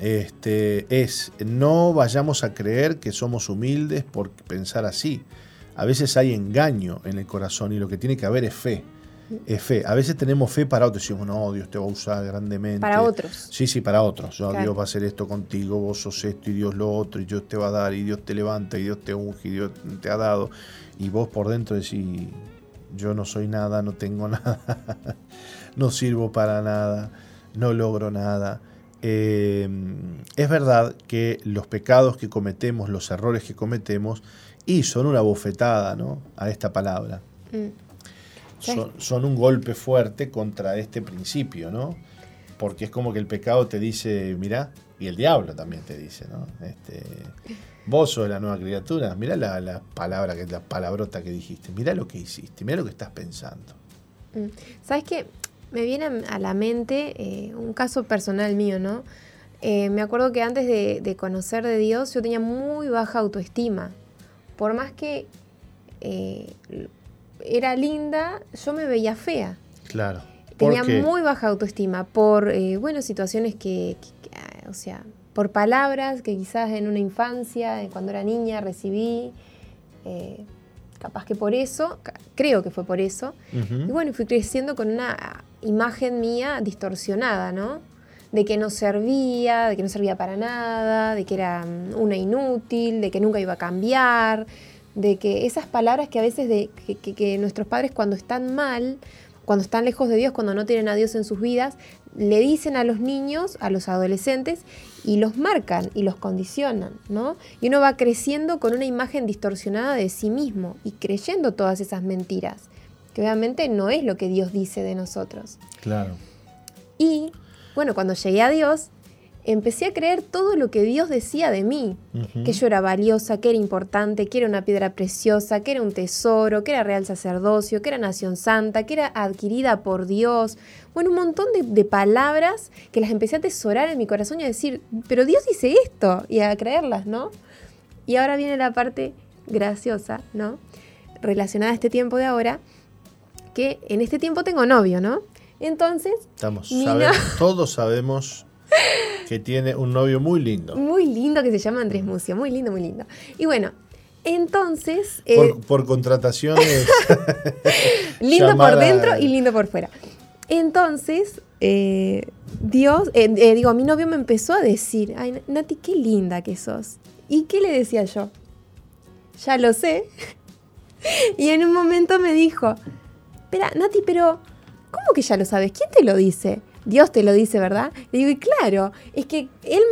Este, es, no vayamos a creer que somos humildes por pensar así a veces hay engaño en el corazón y lo que tiene que haber es fe. Es fe. A veces tenemos fe para otros. Decimos, no, Dios te va a usar grandemente. Para otros. Sí, sí, para otros. Dios va a hacer esto contigo, vos sos esto y Dios lo otro, y Dios te va a dar, y Dios te levanta, y Dios te unge, y Dios te ha dado. Y vos por dentro decís, yo no soy nada, no tengo nada, no sirvo para nada, no logro nada. Eh, es verdad que los pecados que cometemos, los errores que cometemos, y son una bofetada ¿no? a esta palabra. Mm. Son, un golpe fuerte contra este principio, ¿no? Porque es como que el pecado te dice, mira, y el diablo también te dice, ¿no? Este, vos sos la nueva criatura, mira la, palabra, la palabrota que dijiste, mira lo que hiciste, mira lo que estás pensando. Mm. ¿Sabes qué? Me viene a la mente eh, un caso personal mío, ¿no? Eh, me acuerdo que antes de, de, conocer de Dios yo tenía muy baja autoestima por más que eh, era linda, yo me veía fea. Claro. Tenía muy baja autoestima por, eh, bueno, situaciones que, o sea, por palabras que quizás en una infancia, cuando era niña, recibí. Eh, capaz que por eso, creo que fue por eso. Y bueno, fui creciendo con una imagen mía distorsionada, ¿no? de que no servía, de que no servía para nada, de que era mm, una inútil, de que nunca iba a cambiar, de que esas palabras que a veces de, que, nuestros padres cuando están mal, cuando están lejos de Dios, cuando no tienen a Dios en sus vidas, le dicen a los niños, a los adolescentes, y los marcan y los condicionan, ¿no? Y uno va creciendo con una imagen distorsionada de sí mismo y creyendo todas esas mentiras, que obviamente no es lo que Dios dice de nosotros. Claro. Y bueno, cuando llegué a Dios, empecé a creer todo lo que Dios decía de mí, que yo era valiosa, que era importante, que era una piedra preciosa, que era un tesoro, que era real sacerdocio, que era nación santa, que era adquirida por Dios. Bueno, un montón de, palabras que las empecé a atesorar en mi corazón y a decir, pero Dios dice esto, y a creerlas, ¿no? Y ahora viene la parte graciosa, ¿no? Relacionada a este tiempo de ahora, que en este tiempo tengo novio, ¿no? Entonces, Estamos, todos sabemos que tiene un novio muy lindo. Muy lindo que se llama Andrés Mucio, muy lindo, muy lindo. Y bueno, entonces... por, eh, contrataciones. lindo por dentro y lindo por fuera. Entonces, eh, Dios, eh, digo, mi novio me empezó a decir, ay, Nati, qué linda que sos. ¿Y qué le decía yo? Ya lo sé. y en un momento me dijo, espera, Nati, pero ¿cómo que ya lo sabes? ¿Quién te lo dice? Dios te lo dice, ¿verdad? Le digo, y claro, es que él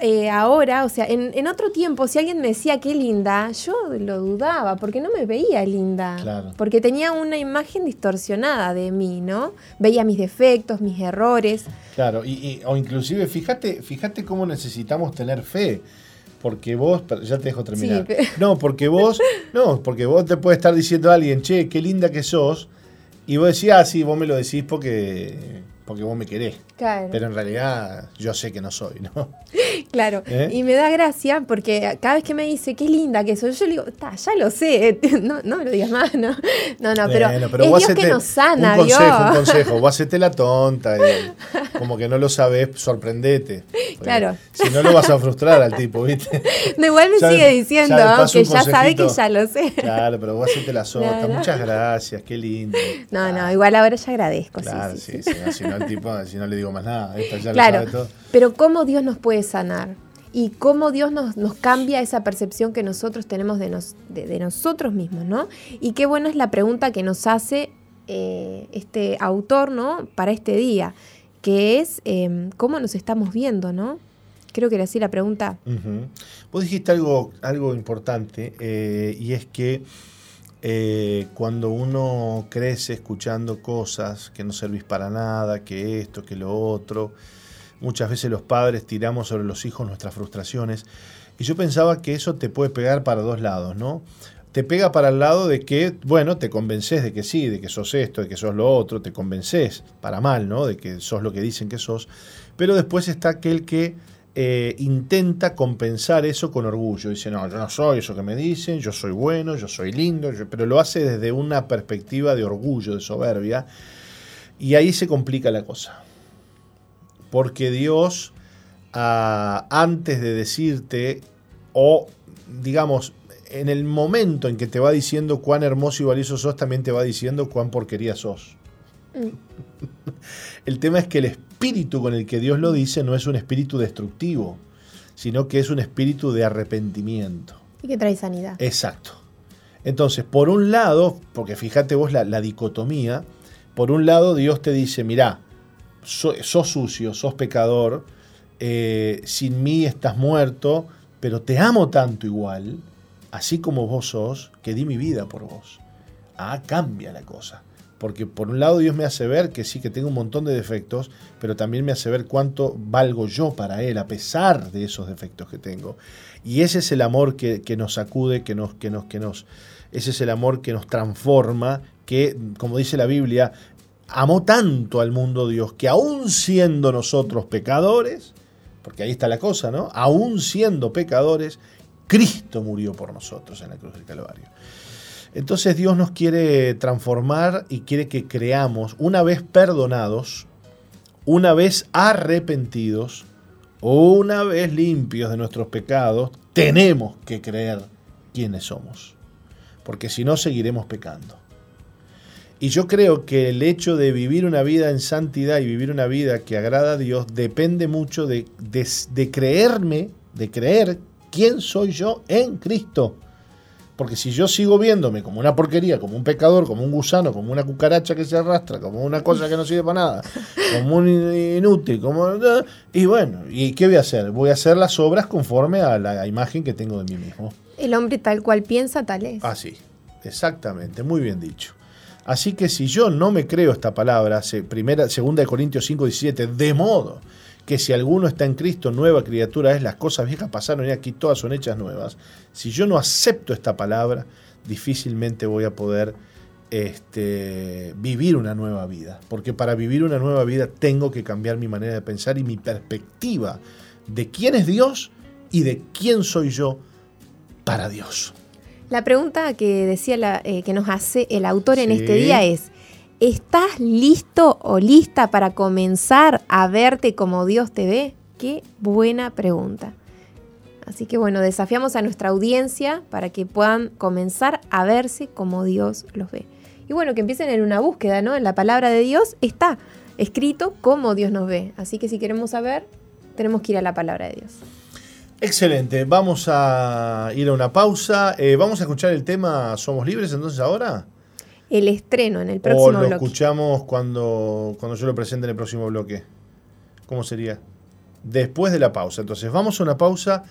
eh, ahora, o sea, en, otro tiempo, si alguien me decía qué linda, yo lo dudaba, porque no me veía linda. Porque tenía una imagen distorsionada de mí, ¿no? Veía mis defectos, mis errores. Claro, y, o inclusive, fíjate, fíjate cómo necesitamos tener fe. Porque vos, ya te dejo terminar. No, porque vos, no, porque vos te puede estar diciendo a alguien, che, qué linda que sos, y vos decís, ah, sí, vos me lo decís porque porque vos me querés. Pero en realidad yo sé que no soy, ¿no? Claro. ¿Eh? Y me da gracia porque cada vez que me dice qué linda que soy, yo le digo, ya lo sé, no, no me lo digas más, ¿no? No, no, pero, es Dios que nos sana, un consejo, Un consejo, vos hacete la tonta, como que no lo sabés, sorprendete. Claro. Si no lo vas a frustrar al tipo, ¿viste? De igual me sigue diciendo que ya sabe que ya lo sé. Claro, pero vos hacete la sota, muchas gracias, qué lindo. No, no, igual ahora ya agradezco. Claro, sí, sí, sí, tipo, si no le digo más nada, ya claro, lo sabe todo. Pero cómo Dios nos puede sanar y cómo Dios nos, nos cambia esa percepción que nosotros tenemos de, nos, de, nosotros mismos, ¿no? Y qué buena es la pregunta que nos hace eh, este autor, ¿no? Para este día, que es em, cómo nos estamos viendo, ¿no? Creo que era así la pregunta. Vos dijiste algo, algo importante eh, y es que eh, cuando uno crece escuchando cosas que no servís para nada, que esto, que lo otro, muchas veces los padres tiramos sobre los hijos nuestras frustraciones. Y yo pensaba que eso te puede pegar para dos lados, ¿no? Te pega para el lado de que, bueno, te convences de que sí, de que sos esto, de que sos lo otro, te convences para mal, ¿no? De que sos lo que dicen que sos. Pero después está aquel que eh, intenta compensar eso con orgullo. Dice, no, yo no soy eso que me dicen, yo soy bueno, yo soy lindo, pero lo hace desde una perspectiva de orgullo, de soberbia. Y ahí se complica la cosa. Porque Dios, ah, antes de decirte, o digamos, en el momento en que te va diciendo cuán hermoso y valioso sos, también te va diciendo cuán porquería sos. Mm. el tema es que el espíritu con el que Dios lo dice no es un espíritu destructivo, sino que es un espíritu de arrepentimiento. Y que trae sanidad. Exacto. Entonces, por un lado, porque fíjate vos la, dicotomía, por un lado Dios te dice, mirá, sos sucio, sos pecador, eh, sin mí estás muerto, pero te amo tanto igual, así como vos sos, que di mi vida por vos. Ah, cambia la cosa. Porque por un lado Dios me hace ver que sí, que tengo un montón de defectos, pero también me hace ver cuánto valgo yo para Él, a pesar de esos defectos que tengo. Y ese es el amor que, nos sacude, que nos, que nos, que nos, ese es el amor que nos transforma, que, como dice la Biblia, amó tanto al mundo Dios que aún siendo nosotros pecadores, porque ahí está la cosa, ¿no? Aún siendo pecadores, Cristo murió por nosotros en la cruz del Calvario. Entonces Dios nos quiere transformar y quiere que creamos, una vez perdonados, una vez arrepentidos, una vez limpios de nuestros pecados, tenemos que creer quiénes somos. Porque si no, seguiremos pecando. Y yo creo que el hecho de vivir una vida en santidad y vivir una vida que agrada a Dios depende mucho de, de creerme, de creer quién soy yo en Cristo. Porque si yo sigo viéndome como una porquería, como un pecador, como un gusano, como una cucaracha que se arrastra, como una cosa que no sirve para nada, como un inútil, como... Y bueno, ¿y qué voy a hacer? Voy a hacer las obras conforme a la imagen que tengo de mí mismo. El hombre tal cual piensa, tal es. Así, exactamente, muy bien dicho. Así que si yo no me creo esta palabra, primera, segunda de Corintios 5, 17, de modo que si alguno está en Cristo, nueva criatura es, las cosas viejas pasaron y aquí todas son hechas nuevas. Si yo no acepto esta palabra, difícilmente voy a poder este, vivir una nueva vida. Porque para vivir una nueva vida tengo que cambiar mi manera de pensar y mi perspectiva de quién es Dios y de quién soy yo para Dios. La pregunta que decía la, eh, que nos hace el autor en este día es: ¿Estás listo o lista para comenzar a verte como Dios te ve? Qué buena pregunta. Así que bueno, desafiamos a nuestra audiencia para que puedan comenzar a verse como Dios los ve. Y bueno, que empiecen en una búsqueda, ¿no? En la palabra de Dios está escrito cómo Dios nos ve. Así que si queremos saber, tenemos que ir a la palabra de Dios. Excelente, vamos a ir a una pausa. Eh, vamos a escuchar el tema Somos Libres entonces ahora. El estreno en el O próximo lo bloque. escuchamos cuando, cuando yo lo presente en el próximo bloque. ¿Cómo sería? Después de la pausa. Entonces, vamos a una pausa.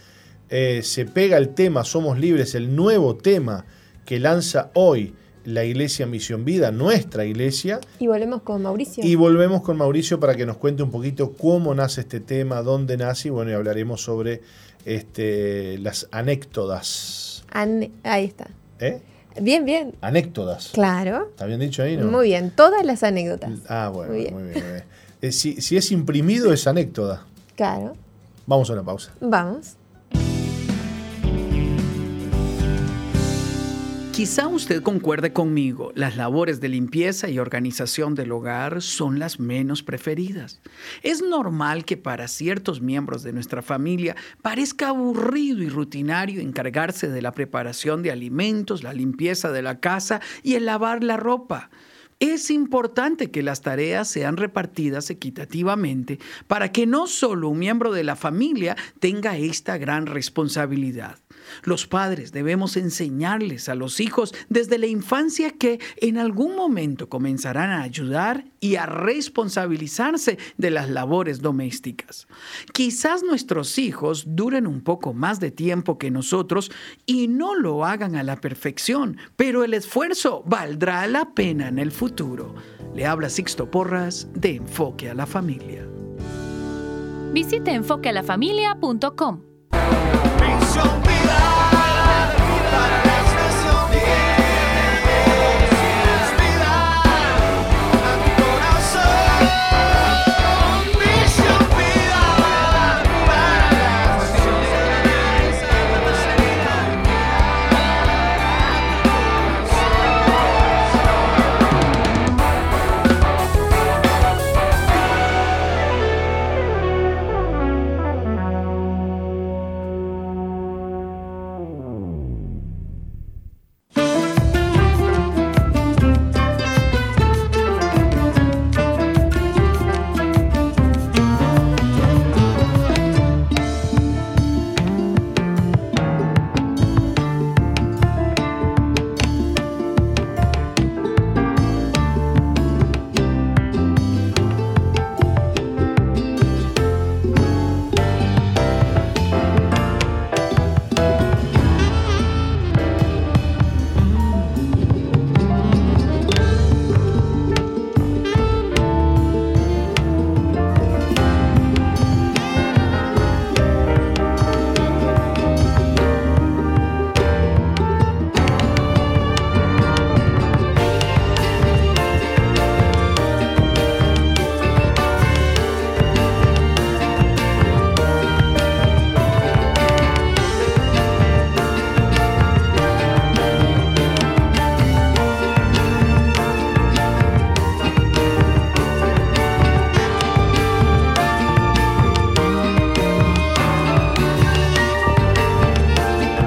Eh, se pega el tema Somos Libres, el nuevo tema que lanza hoy la Iglesia Misión Vida, nuestra iglesia. Y volvemos con Mauricio. Y volvemos con Mauricio para que nos cuente un poquito cómo nace este tema, dónde nace y bueno, y hablaremos sobre este, las anécdotas. Ahí está. ¿Eh? Bien, bien. Anécdotas. Claro. ¿Está bien dicho ahí? No? Muy bien. Todas las anécdotas. Ah, bueno, Muy bien. muy bien. Eh, si, si es imprimido, es anécdota. Claro. Vamos a una pausa. Vamos. Quizá usted concuerde conmigo, las labores de limpieza y organización del hogar son las menos preferidas. Es normal que para ciertos miembros de nuestra familia parezca aburrido y rutinario encargarse de la preparación de alimentos, la limpieza de la casa y el lavar la ropa. Es importante que las tareas sean repartidas equitativamente para que no solo un miembro de la familia tenga esta gran responsabilidad. Los padres debemos enseñarles a los hijos desde la infancia que en algún momento comenzarán a ayudar y a responsabilizarse de las labores domésticas. Quizás nuestros hijos duren un poco más de tiempo que nosotros y no lo hagan a la perfección, pero el esfuerzo valdrá la pena en el futuro. Le habla Sixto Porras de Enfoque a la Familia. Visite enfoquealafamilia.com.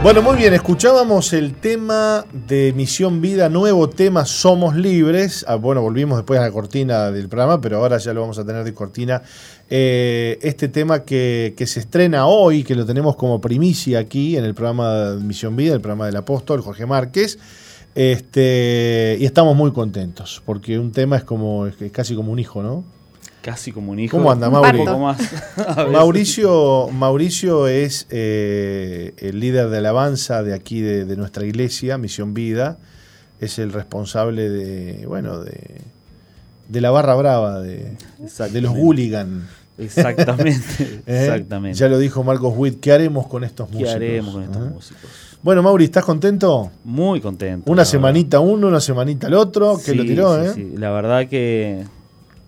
Bueno, muy bien, escuchábamos el tema de Misión Vida, nuevo tema Somos Libres. Ah, bueno, volvimos después a la cortina del programa, pero ahora ya lo vamos a tener de cortina. Eh, este tema que, que se estrena hoy, que lo tenemos como primicia aquí en el programa de Misión Vida, el programa del apóstol Jorge Márquez. Este, y estamos muy contentos, porque un tema es como es casi como un hijo, ¿no? Casi como un hijo. ¿Cómo anda, Mauri? Un poco más. Mauricio, Mauricio es eh, el líder de alabanza de aquí de, de nuestra iglesia, Misión Vida. Es el responsable de, bueno, de, de la barra brava, de, de los Exactamente. hooligan. Exactamente. ¿eh? Exactamente. Ya lo dijo Marcos Witt, ¿qué haremos con estos ¿Qué músicos? haremos con estos Ajá. músicos? Bueno, Mauri, ¿estás contento? Muy contento. Una semanita uno, una semanita el otro, que Sí, lo tiró, sí, ¿eh? sí. La verdad que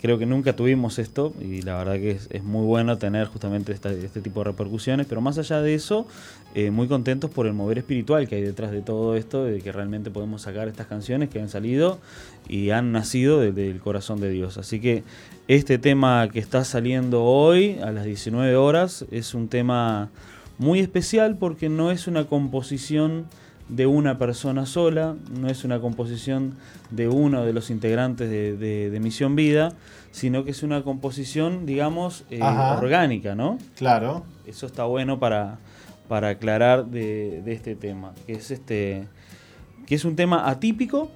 creo que nunca tuvimos esto y la verdad que es, muy bueno tener justamente este tipo de repercusiones, pero más allá de eso, eh, muy contentos por el mover espiritual que hay detrás de todo esto, de que realmente podemos sacar estas canciones que han salido y han nacido de- del corazón de Dios. Así que este tema que está saliendo hoy a las 19 horas es un tema muy especial porque no es una composición de una persona sola, no es una composición de uno de los integrantes de, de- de Misión Vida, sino que es una composición, digamos, eh, orgánica, ¿no? Claro. Eso está bueno para, para aclarar de, de este tema, que es este que es un tema atípico,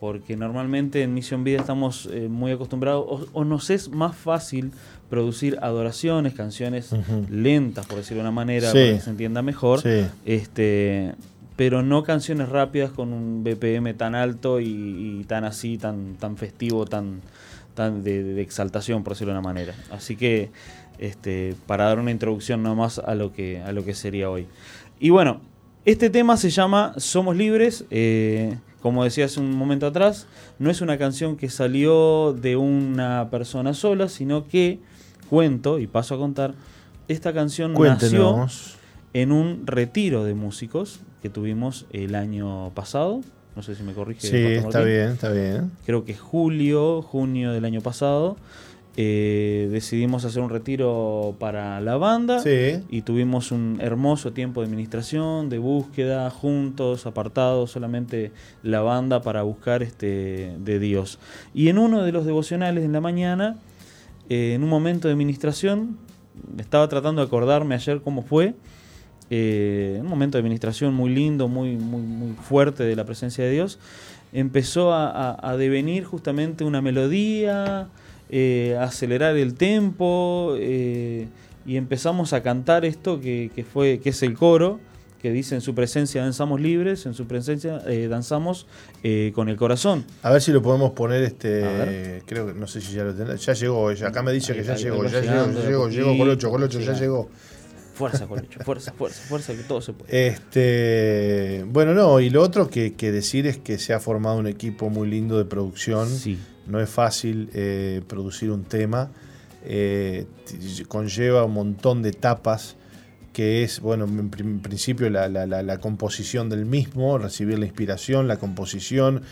porque normalmente en Misión Vida estamos eh, muy acostumbrados, o, o nos es más fácil producir adoraciones, canciones lentas, por decirlo de una manera, Sí. para que se entienda mejor, Sí. este, pero no canciones rápidas con un BPM tan alto y, y tan así, tan, tan festivo, tan, tan de, de exaltación, por decirlo de una manera. Así que, este, para dar una introducción nomás a lo que, a lo que sería hoy. Y bueno, este tema se llama Somos Libres. eh, como decía hace un momento atrás, no es una canción que salió de una persona sola, sino que cuento y paso a contar. Esta canción nació en un retiro de músicos que tuvimos el año pasado. No sé si me corrige. Sí, está bien, está bien. Creo que julio, junio del año pasado. eh, decidimos hacer un retiro para la banda Sí. y tuvimos un hermoso tiempo de administración, de búsqueda, juntos, apartados, solamente la banda para buscar este de Dios. Y en uno de los devocionales en la mañana, eh, en un momento de administración, estaba tratando de acordarme ayer cómo fue. Eh, un momento de administración muy lindo, muy, muy, muy fuerte de la presencia de Dios, empezó a, a- a devenir justamente una melodía, eh, a acelerar el tempo, eh, y empezamos a cantar esto que, que fue, que es el coro, que dice en su presencia danzamos libres, en su presencia eh, danzamos eh, con el corazón. A ver si lo podemos poner este. Creo que no sé si ya lo tenés. Ya llegó. Acá me dice Ahí- que ya ahí- llegó, ya llegó, ya llegó, llegó Colocho, Colocho, ya llegó. Fuerza, Colocho, fuerza, fuerza, fuerza, que todo se puede. Este, bueno, no, y lo otro que, que decir es que se ha formado un equipo muy lindo de producción. Sí. No es fácil eh, producir un tema. eh, conlleva un montón de etapas que es, bueno, en principio la, la- la- la composición del mismo, recibir la inspiración, la composición,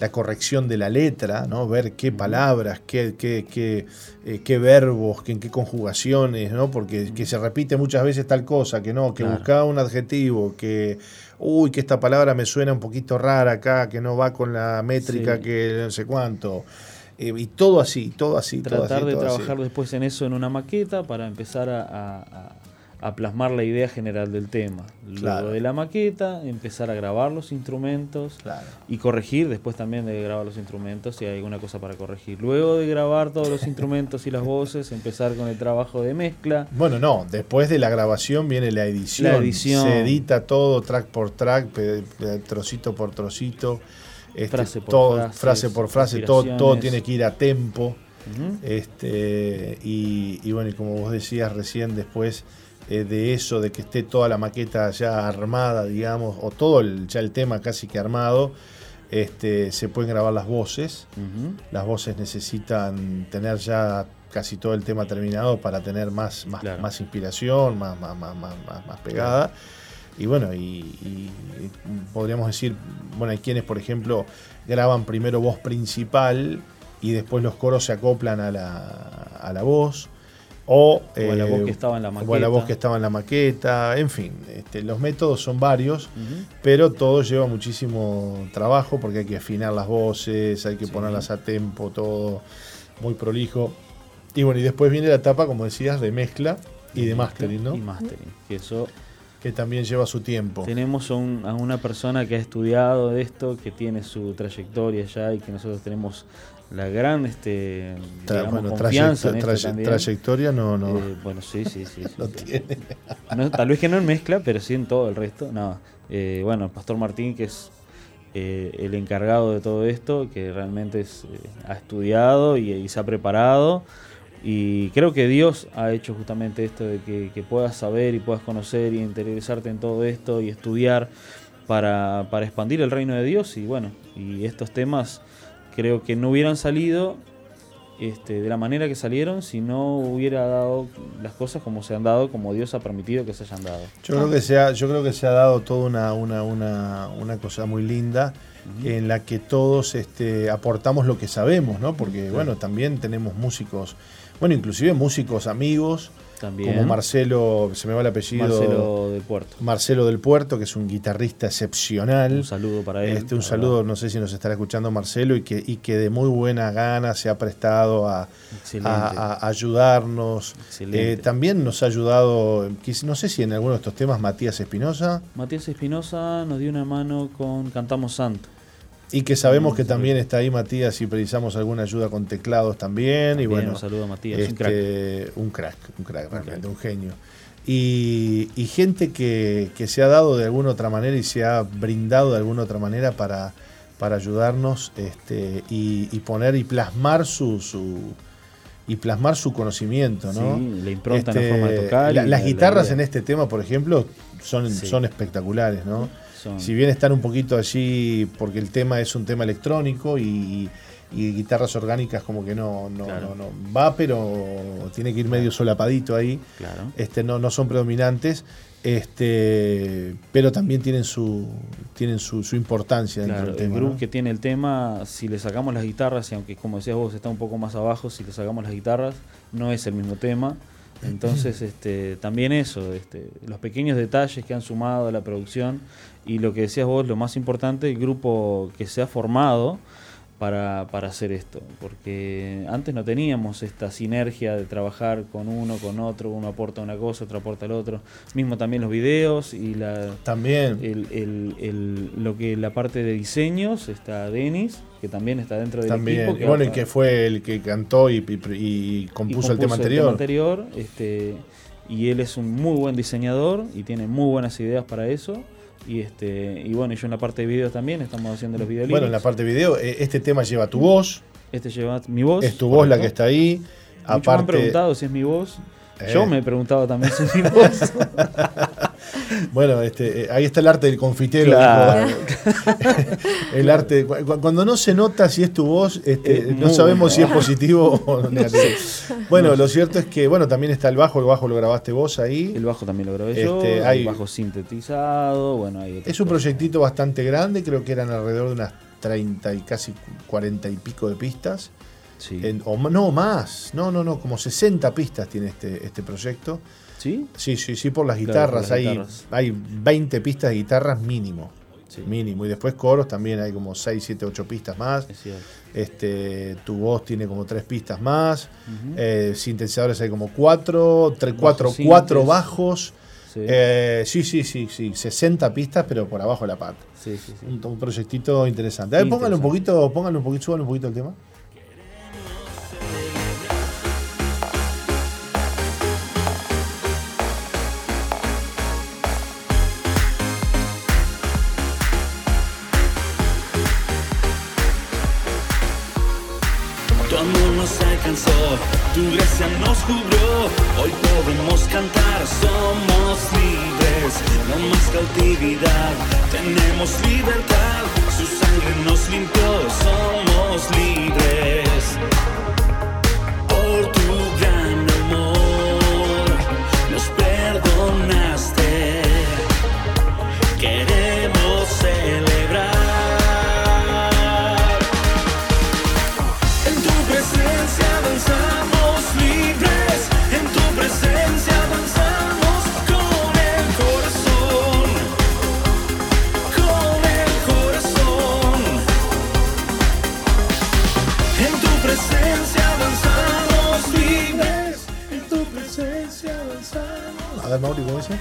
la corrección de la letra, ¿no? ver qué palabras, qué, qué, qué, eh, qué verbos, qué, en qué conjugaciones, ¿no? porque que se repite muchas veces tal cosa, que no, que Claro. buscaba un adjetivo, que, uy, que esta palabra me suena un poquito rara acá, que no va con la métrica Sí. que no sé cuánto. Eh, y todo así, todo así, todo Tratar así, de todo así. trabajar después en eso en una maqueta para empezar a, a- a- a plasmar la idea general del tema. Luego Claro. de la maqueta, empezar a grabar los instrumentos Claro. y corregir después también de grabar los instrumentos si hay alguna cosa para corregir. Luego de grabar todos los instrumentos y las voces, empezar con el trabajo de mezcla. Bueno, no, después de la grabación viene la edición. La edición. Se edita todo track por track, trocito por trocito. este, Frase por todo, frases, frase por frase, todo, todo tiene que ir a tempo. Este, y, y bueno, y como vos decías recién, después eh, de eso, de que esté toda la maqueta ya armada, digamos, o todo el, ya el tema casi que armado, este, se pueden grabar las voces. Las voces necesitan tener ya casi todo el tema terminado para tener más, más, Claro. más inspiración, más, más, más, más, pegada. Y bueno, y, y- y podríamos decir, bueno, hay quienes, por ejemplo, graban primero voz principal y después los coros se acoplan a la, a la voz. O, O a la voz eh, que estaba en la o a la maqueta. voz que estaba en la maqueta. En fin, este, los métodos son varios. Pero todo lleva muchísimo trabajo porque hay que afinar las voces, hay que Sí. ponerlas a tempo, todo muy prolijo. Y bueno, y después viene la etapa, como decías, de mezcla y de mastering, ¿no? Y mastering. Que eso Que también lleva su tiempo. Tenemos a, un- a una persona que ha estudiado esto, que tiene su trayectoria ya y que nosotros tenemos la gran este, Tra- digamos, bueno, confianza en esto trayectoria no, no. Eh, bueno, sí, sí, sí. sí, Lo sí. tiene. No, tal vez que no en mezcla, pero sí en todo el resto. No, eh, bueno, el Pastor Martín, que es eh, el encargado de todo esto, que realmente es, eh, ha estudiado y, y se ha preparado. Y creo que Dios ha hecho justamente esto de que, que puedas saber y puedas conocer y interiorizarte en todo esto y estudiar para, para expandir el reino de Dios. Y bueno, y estos temas creo que no hubieran salido este, de la manera que salieron si no hubiera dado las cosas como se han dado, como Dios ha permitido que se hayan dado. Yo creo que se ha, yo creo que se ha dado toda una, una, una, una cosa muy linda en la que todos este, aportamos lo que sabemos, ¿no? Porque bueno, también tenemos músicos, bueno, inclusive músicos amigos, También como Marcelo, se me va el apellido. Marcelo del Puerto. Marcelo del Puerto, que es un guitarrista excepcional. Un saludo para él. Este, un saludo, verdad. no sé si nos estará escuchando Marcelo, y que, y que de muy buena gana se ha prestado a, Excelente. a- a ayudarnos. Eh, también nos ha ayudado, no sé si en alguno de estos temas, Matías Espinosa. Matías Espinosa nos dio una mano con Cantamos Santo. Y que sabemos que también está ahí Matías si precisamos alguna ayuda con teclados también. y bueno, un saludo a Matías, un este, un crack, un crack, realmente, un genio. Y, y gente que, que se ha dado de alguna otra manera y se ha brindado de alguna otra manera para, para ayudarnos este, y, y poner y plasmar su, su y plasmar su conocimiento, ¿no? Sí, la impronta en Este, la forma de tocar la- la- las la guitarras idea. en este tema, por ejemplo, son, Sí. son espectaculares, ¿no? Son- Si bien están un poquito allí, porque el tema es un tema electrónico y, y guitarras orgánicas como que no, no, Claro. no, no va, pero tiene que ir medio solapadito ahí. Claro. Este, no, no son predominantes, este, pero también tienen su, tienen su, su importancia dentro Claro, del el tema. groove ¿no? que tiene el tema, si le sacamos las guitarras, y aunque como decías vos está un poco más abajo, si le sacamos las guitarras, no es el mismo tema. Entonces, este, también eso, este, los pequeños detalles que han sumado a la producción y lo que decías vos, lo más importante, el grupo que se ha formado para, para hacer esto. Porque antes no teníamos esta sinergia de trabajar con uno, con otro, uno aporta una cosa, otro aporta el otro. Mismo también los videos y la, También. el, el- el- lo que la parte de diseños está Denis, que también está dentro del También. equipo. Y bueno, que fue el que cantó y, y- y compuso, y el tema anterior. anterior, este, y él es un muy buen diseñador y tiene muy buenas ideas para eso. Y este y bueno, yo en la parte de videos también estamos haciendo los videos. Bueno, en la parte de video, eh, este tema lleva tu voz, Este lleva mi voz. es tu voz la que está ahí. Muchos me han Aparte, preguntado si es mi voz. Eh. Yo me he preguntado también si es mi voz. bueno, este, eh, ahí está el arte del confitero. Claro. el arte, cu- cu- cuando no se nota si es tu voz, este, Es no sabemos si es positivo o negativo. Bueno, lo cierto es que, bueno, también está el bajo, el bajo lo grabaste vos ahí. El bajo también lo grabé yo. Este, el hay- bajo sintetizado. Bueno, hay Es un cosas. proyectito bastante grande, creo que eran alrededor de unas 30 y casi 40 y pico de pistas. Sí. En- o no, más. No, no, no, como 60 pistas tiene este, este proyecto. ¿Sí? Sí, sí, sí, por las Claro, guitarras. por las hay, guitarras. hay 20 pistas de guitarras mínimo. Sí. Mínimo. Y después coros también hay como 6, 7, 8 pistas más. Es. Este, tu voz tiene como 3 pistas más. Ujú. Eh, sintetizadores hay como 4, 3, 4, sintes. 4 bajos. Sí. Eh, sí, sí, sí, sí. 60 pistas, pero por abajo de la pata. sí, sí. Un, un proyectito interesante. A ver, póngale un poquito, póngale un poquito, súbale un poquito el tema. Hoy podemos cantar, somos libres. No más cautividad, tenemos libertad. Su sangre nos limpió, somos libres. Ver, Mauri, ¿cómo dice?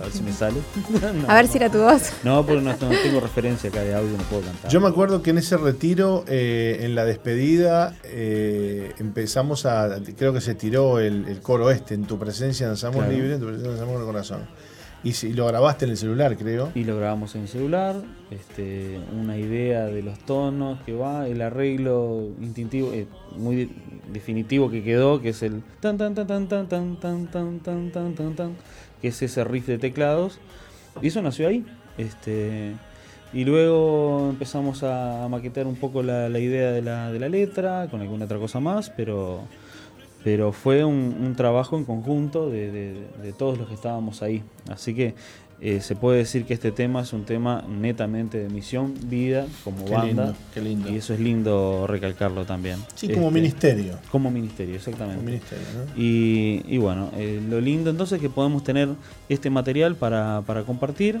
A ver si me sale. No. A ver si era tu voz. No, porque no, no tengo referencia acá de audio, no puedo cantar. Yo me acuerdo que en ese retiro, eh, en la despedida, eh, empezamos a. Creo que se tiró el, el coro este, en tu presencia danzamos Claro. libre, en tu presencia danzamos con el corazón. Y, si- lo grabaste en el celular, creo. Y lo grabamos en el celular, este, una idea de los tonos que va, el arreglo instintivo, eh, muy de- definitivo que quedó, que es el tan tan tan tan tan tan tan tan tan tan tan tan, que es ese riff de teclados. Y eso nació ahí. Este, y luego empezamos a maquetar un poco la, la idea de la, de la letra, con alguna otra cosa más, pero, pero fue un, un trabajo en conjunto de, de- de todos los que estábamos ahí. Así que eh, se puede decir que este tema es un tema netamente de misión, vida, como Qué banda. lindo, qué lindo. Y eso es lindo recalcarlo también. Sí, como Este, ministerio. Como ministerio, exactamente. Como ministerio, ¿no? Y, y bueno, eh, lo lindo entonces es que podemos tener este material para, para compartir,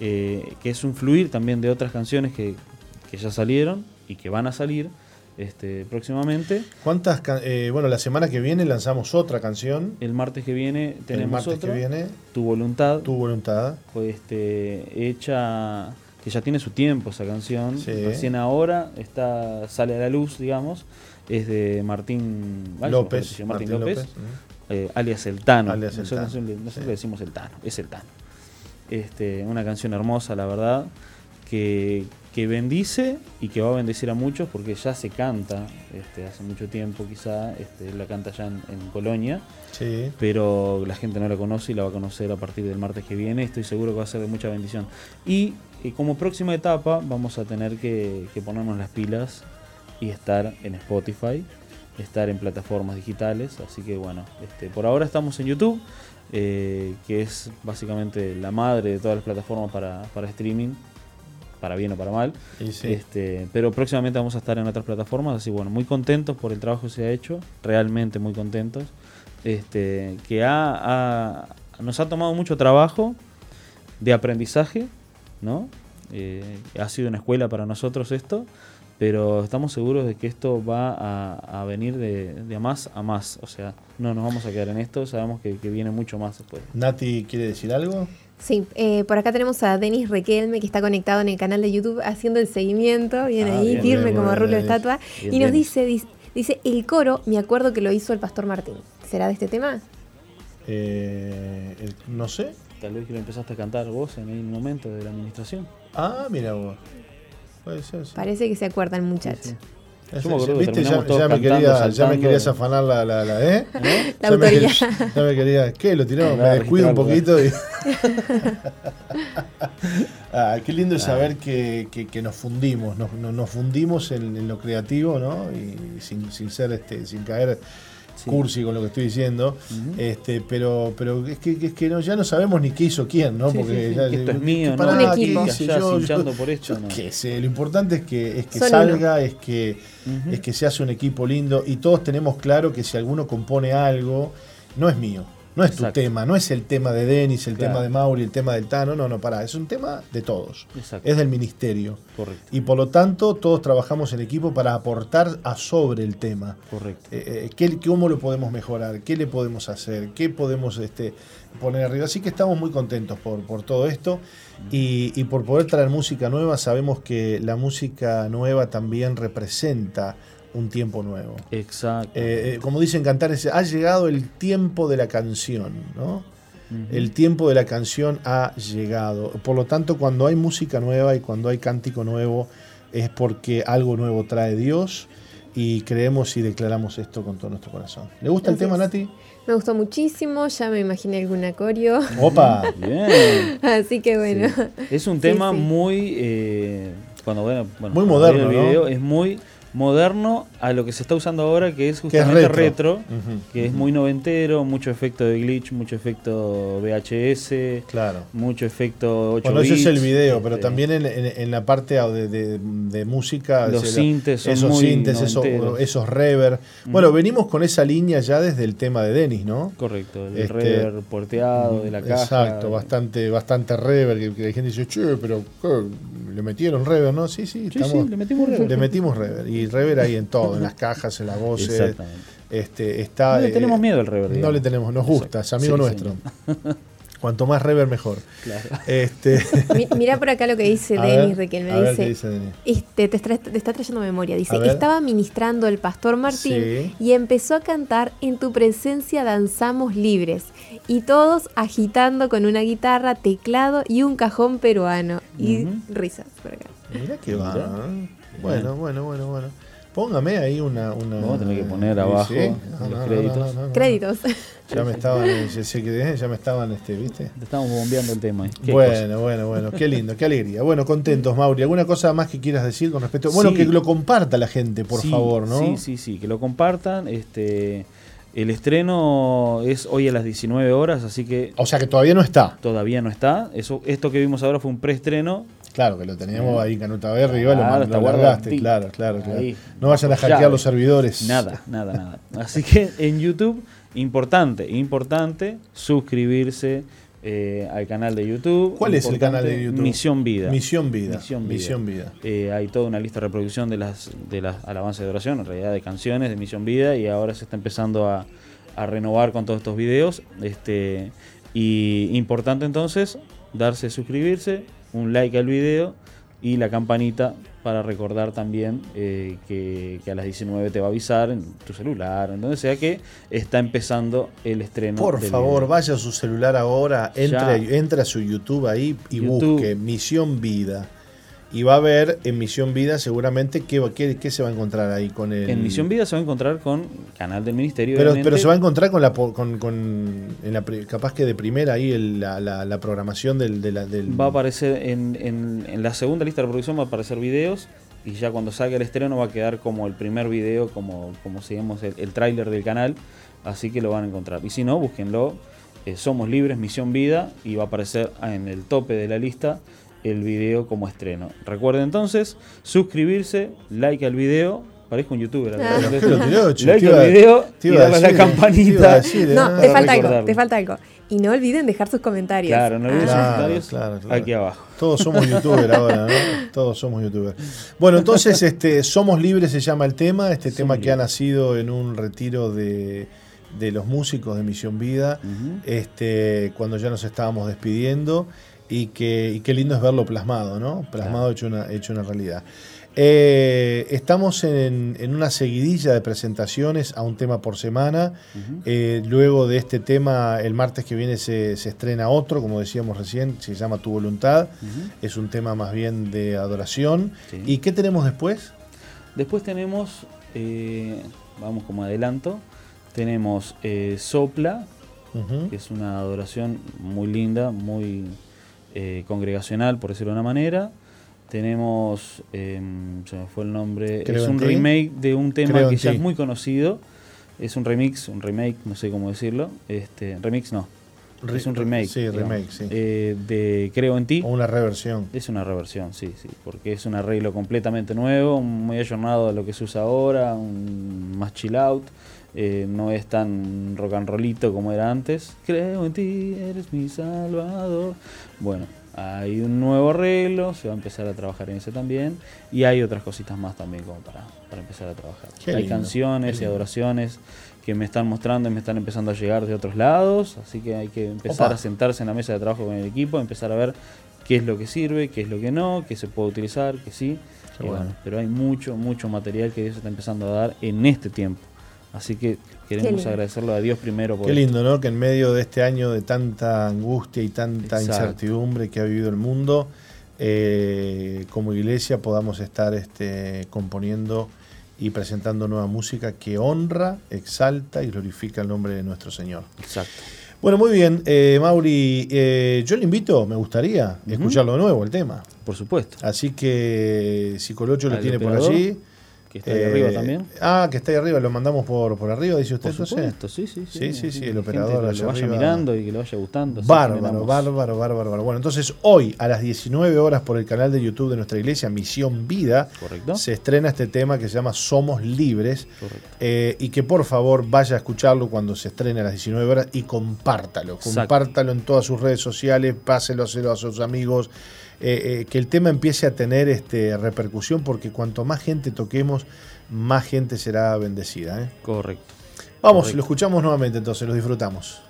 eh, que es un fluir también de otras canciones que, que ya salieron y que van a salir este, próximamente. ¿Cuántas eh, bueno, la semana que viene lanzamos otra canción. El martes que viene tenemos el martes otra, que viene, Tu Voluntad, Tu Voluntad. este, hecha, que ya tiene su tiempo esa canción. Sí. Recién ahora está, sale a la luz, digamos. Es de Martín López, Martín Martín López, López, eh, alias El Tano. Alias El nosotros Tano, le- nosotros sí. le decimos El Tano, es El Tano. Este, una canción hermosa, la verdad, que, que bendice y que va a bendecir a muchos porque ya se canta este, hace mucho tiempo, quizá, este, la canta ya en, en Colonia, Sí. pero la gente no la conoce y la va a conocer a partir del martes que viene. Estoy seguro que va a ser de mucha bendición. Y eh, como próxima etapa, vamos a tener que, que ponernos las pilas y estar en Spotify, estar en plataformas digitales. Así que bueno, este, por ahora estamos en YouTube, eh, que es básicamente la madre de todas las plataformas para, para streaming, para bien o para mal. Sí. Este, pero próximamente vamos a estar en otras plataformas, así bueno, muy contentos por el trabajo que se ha hecho, realmente muy contentos. Este, que ha, ha- nos ha tomado mucho trabajo de aprendizaje, ¿no? Eh, ha sido una escuela para nosotros esto, pero estamos seguros de que esto va a, a venir de, de a más a más. O sea, no nos vamos a quedar en esto, sabemos que, que viene mucho más después. Nati, ¿quiere decir algo? Sí, eh, por acá tenemos a Denis Requelme, que está conectado en el canal de YouTube haciendo el seguimiento, bien Ah, ahí, bien, firme bien, como rulo de estatua. Bien, y nos dice, dice, dice, el coro, me acuerdo que lo hizo el Pastor Martín. ¿Será de este tema? Eh, el- no sé. Tal vez que lo empezaste a cantar vos en un momento de la administración. Ah, mira vos. Puede ser, sí. Parece que se acuerdan, muchacho. Sí, sí. Yo me acuerdo que ¿Viste? Ya, ya me quería, ya me querías afanar la, la, la, ¿eh? La Ya me autoría. quería- ya me quería, ¿qué? Lo tiramos, me descuido un poquito y... ah, qué lindo es saber que, que- que nos fundimos, nos, nos- fundimos en, en lo creativo, ¿no? Y sin, sin ser, este, sin caer. Cursi con lo que estoy diciendo, este, pero, pero es que, es que no, ya no sabemos ni qué hizo quién, ¿no? Sí, Porque sí, ya- esto es ¿qué- mío, ¿no? Un equipo. yo? Yo- por esto, yo no. qué sé, lo importante es que, es que salga, es que, es que se hace un equipo lindo y todos tenemos claro que si alguno compone algo, no es mío, no es Exacto. tu tema, no es el tema de Denis, el Claro. tema de Mauri, el tema del Tano, no, no, pará, es un tema de todos, Exacto. es del ministerio. Correcto, Y por lo tanto, todos trabajamos en equipo para aportar a sobre el tema. correcto. Eh, eh, ¿qué- ¿Cómo lo podemos mejorar? ¿Qué le podemos hacer? ¿Qué podemos este, poner arriba? Así que estamos muy contentos por, por todo esto y, y por poder traer música nueva. Sabemos que la música nueva también representa un tiempo nuevo. Exacto. Eh, eh, como dicen cantares, ha llegado el tiempo de la canción, ¿no? El tiempo de la canción ha llegado. Por lo tanto, cuando hay música nueva y cuando hay cántico nuevo, es porque algo nuevo trae Dios y creemos y declaramos esto con todo nuestro corazón. ¿Le gusta el tema. Nati? Me gustó muchísimo, ya me imaginé alguna coreo. Opa. Bien. Así que bueno. Sí. Es un Sí, tema sí. muy. eh, cuando, bueno, bueno, Muy moderno, ¿no? Es muy moderno a lo que se está usando ahora, que es justamente retro. que es muy noventero, mucho efecto de glitch, mucho efecto VHS, Claro. mucho efecto 8 Bueno, ese es el video, pero este, también en, en- en la parte de, de- de música. Los sintes son esos muy sintes, esos, esos reverb. Bueno, venimos con esa línea ya desde el tema de Denis, ¿no? Correcto, el Este, reverb porteado de la caja. Exacto, bastante, bastante reverb. Que, que la gente dice, che, pero ¿qué? le metieron reverb, ¿no? Sí, sí, Sí, estamos, sí, le metimos reverb. le metimos reverb. Y reverb ahí en todo, en las cajas, en las voces. Exactamente. Este, está, No le eh, tenemos miedo al reverb. No le tenemos, nos gusta, es amigo Sí, nuestro. señor. Cuanto más reverb, mejor. Claro. Este, Mi- Mirá por acá lo que dice Denis a ver Dice, qué dice Denis. Este, te, está trayendo memoria. Dice, estaba ministrando el pastor Martín Sí. y empezó a cantar En tu presencia danzamos libres. Y todos agitando con una guitarra, teclado y un cajón peruano. Y Ujú. risas por acá. Mira que va. Bueno, bueno, bueno, bueno. Póngame ahí una. una Vamos a tener que poner abajo sí. los créditos. no, no. Créditos. Ya me estaban, ya, sé que, ya me estaban, este, ¿viste? Te estamos bombeando el tema. ¿eh? Cosa. Bueno, bueno, bueno, qué lindo, qué alegría. Bueno, contentos, Mauri. ¿Alguna cosa más que quieras decir con respecto? Bueno, Sí. que lo comparta la gente, por Sí, favor, ¿no? Sí, sí, sí, que lo compartan. Este, el estreno es hoy a las 19 horas, así que O sea que todavía no está. todavía no está. Eso, esto que vimos ahora fue un preestreno. Claro, que lo teníamos ahí en Canuta igual Claro, lo, lo guardadito. claro, claro, claro. Ahí. No vayan a hackear los servidores. Nada, nada, nada. Así que en YouTube, importante, importante suscribirse eh, al canal de YouTube. ¿Cuál es el canal de YouTube? Misión Vida. Misión Vida. Misión Vida. Misión Vida. Eh, hay toda una lista de reproducción de las, de las alabanzas de oración, en realidad de canciones de Misión Vida, y ahora se está empezando a, a renovar con todos estos videos. Este, y importante entonces darse suscribirse, un like al video, y la campanita para recordar también eh, que, que a las 19 te va a avisar en tu celular, en donde sea que está empezando el estreno. Por del favor, video. vaya a su celular ahora, entre, a su YouTube ahí y YouTube. busque Misión Vida. Y va a ver en Misión Vida seguramente qué, qué, qué se va a encontrar ahí con el... En Misión Vida se va a encontrar con canal del ministerio. Pero, obviamente. pero se va a encontrar con la con, con- en la pri- capaz que de primera ahí el- la, la- la programación del, de la- del Va a aparecer en, en- en la segunda lista de reproducción va a aparecer videos y ya cuando salga el estreno va a quedar como el primer video, como, como sigamos el, el tráiler del canal, así que lo van a encontrar. Y si no, búsquenlo, eh, Somos Libres, Misión Vida, y va a aparecer en el tope de la lista el video como estreno. Recuerden entonces suscribirse, like al video, parezco un youtuber. Ah. Like al video te y darle a la campanita. decir, No, ¿eh? te Para falta algo, te falta algo. Y no olviden dejar sus comentarios. Claro, no olviden Ah. sus comentarios claro, claro. aquí abajo. Todos somos youtubers ahora, ¿no? Todos somos youtubers. Bueno, entonces, este, Somos Libres se llama el tema, este Somos tema que ha nacido en un retiro de, de los músicos de Misión Vida, este, cuando ya nos estábamos despidiendo, y que y qué lindo es verlo plasmado, ¿no? Plasmado hecho, una, hecho una realidad. Eh, estamos en, en una seguidilla de presentaciones a un tema por semana. Eh, luego de este tema, el martes que viene se, se estrena otro, como decíamos recién, se llama Tu Voluntad. Es un tema más bien de adoración. Sí. ¿Y qué tenemos después? Después tenemos, eh, vamos como adelanto, tenemos Sopla, que es una adoración muy linda, muy eh, congregacional, por decirlo de una manera. Tenemos, em, se me fue el nombre, Creo es un remake de un tema Creo que ya es muy conocido. Es un remix, un remake, no sé cómo decirlo. Este, remix no, es un remake. Sí, digamos, remake, sí. eh, de Creo en ti. O una reversión. Es una reversión, sí, sí, porque es un arreglo completamente nuevo, muy ayornado a lo que se usa ahora, un más chill out, eh, no es tan rock and rollito como era antes. Creo en ti, eres mi salvador. Bueno, hay un nuevo arreglo, se va a empezar a trabajar en ese también, y hay otras cositas más también como para, para empezar a trabajar. Qué hay lindo, canciones y adoraciones que me están mostrando y me están empezando a llegar de otros lados, así que hay que empezar Opa. a sentarse en la mesa de trabajo con el equipo, empezar a ver qué es lo que sirve, qué es lo que no, qué se puede utilizar, qué sí. Qué bueno. bueno, pero hay mucho, mucho material que Dios está empezando a dar en este tiempo. Así que queremos agradecerlo a Dios primero por Qué esto. lindo, ¿no? Que en medio de este año de tanta angustia y tanta Exacto. incertidumbre que ha vivido el mundo, eh, como iglesia podamos estar este, componiendo y presentando nueva música que honra, exalta y glorifica el nombre de nuestro Señor. Exacto. Bueno, muy bien, eh, Mauri, eh, yo le invito, me gustaría escucharlo de nuevo el tema. Por supuesto. Así que si Colocho lo tiene por allí. Que está ahí eh, arriba también. Ah, que está ahí arriba, lo mandamos por, por arriba, dice usted. Por entonces? supuesto, sí, sí, sí. Sí, sí, sí, el operador lo- allá lo vaya arriba. mirando y que le vaya gustando. Bárbaro, bárbaro, bárbaro, bárbaro. Bueno, entonces hoy a las 19 horas por el canal de YouTube de nuestra iglesia, Misión Vida, Correcto. se estrena este tema que se llama Somos Libres. Correcto. eh, y que por favor vaya a escucharlo cuando se estrene a las 19 horas y compártalo. Exacto. Compártalo en todas sus redes sociales, páselo a sus amigos. Eh, eh, que el tema empiece a tener este, repercusión porque cuanto más gente toquemos, más gente será bendecida. ¿eh? Correcto. Vamos, Correcto. lo escuchamos nuevamente entonces, lo disfrutamos.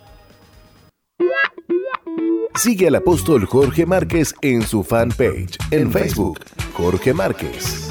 Sigue al apóstol Jorge Márquez en su fanpage en Facebook, Jorge Márquez.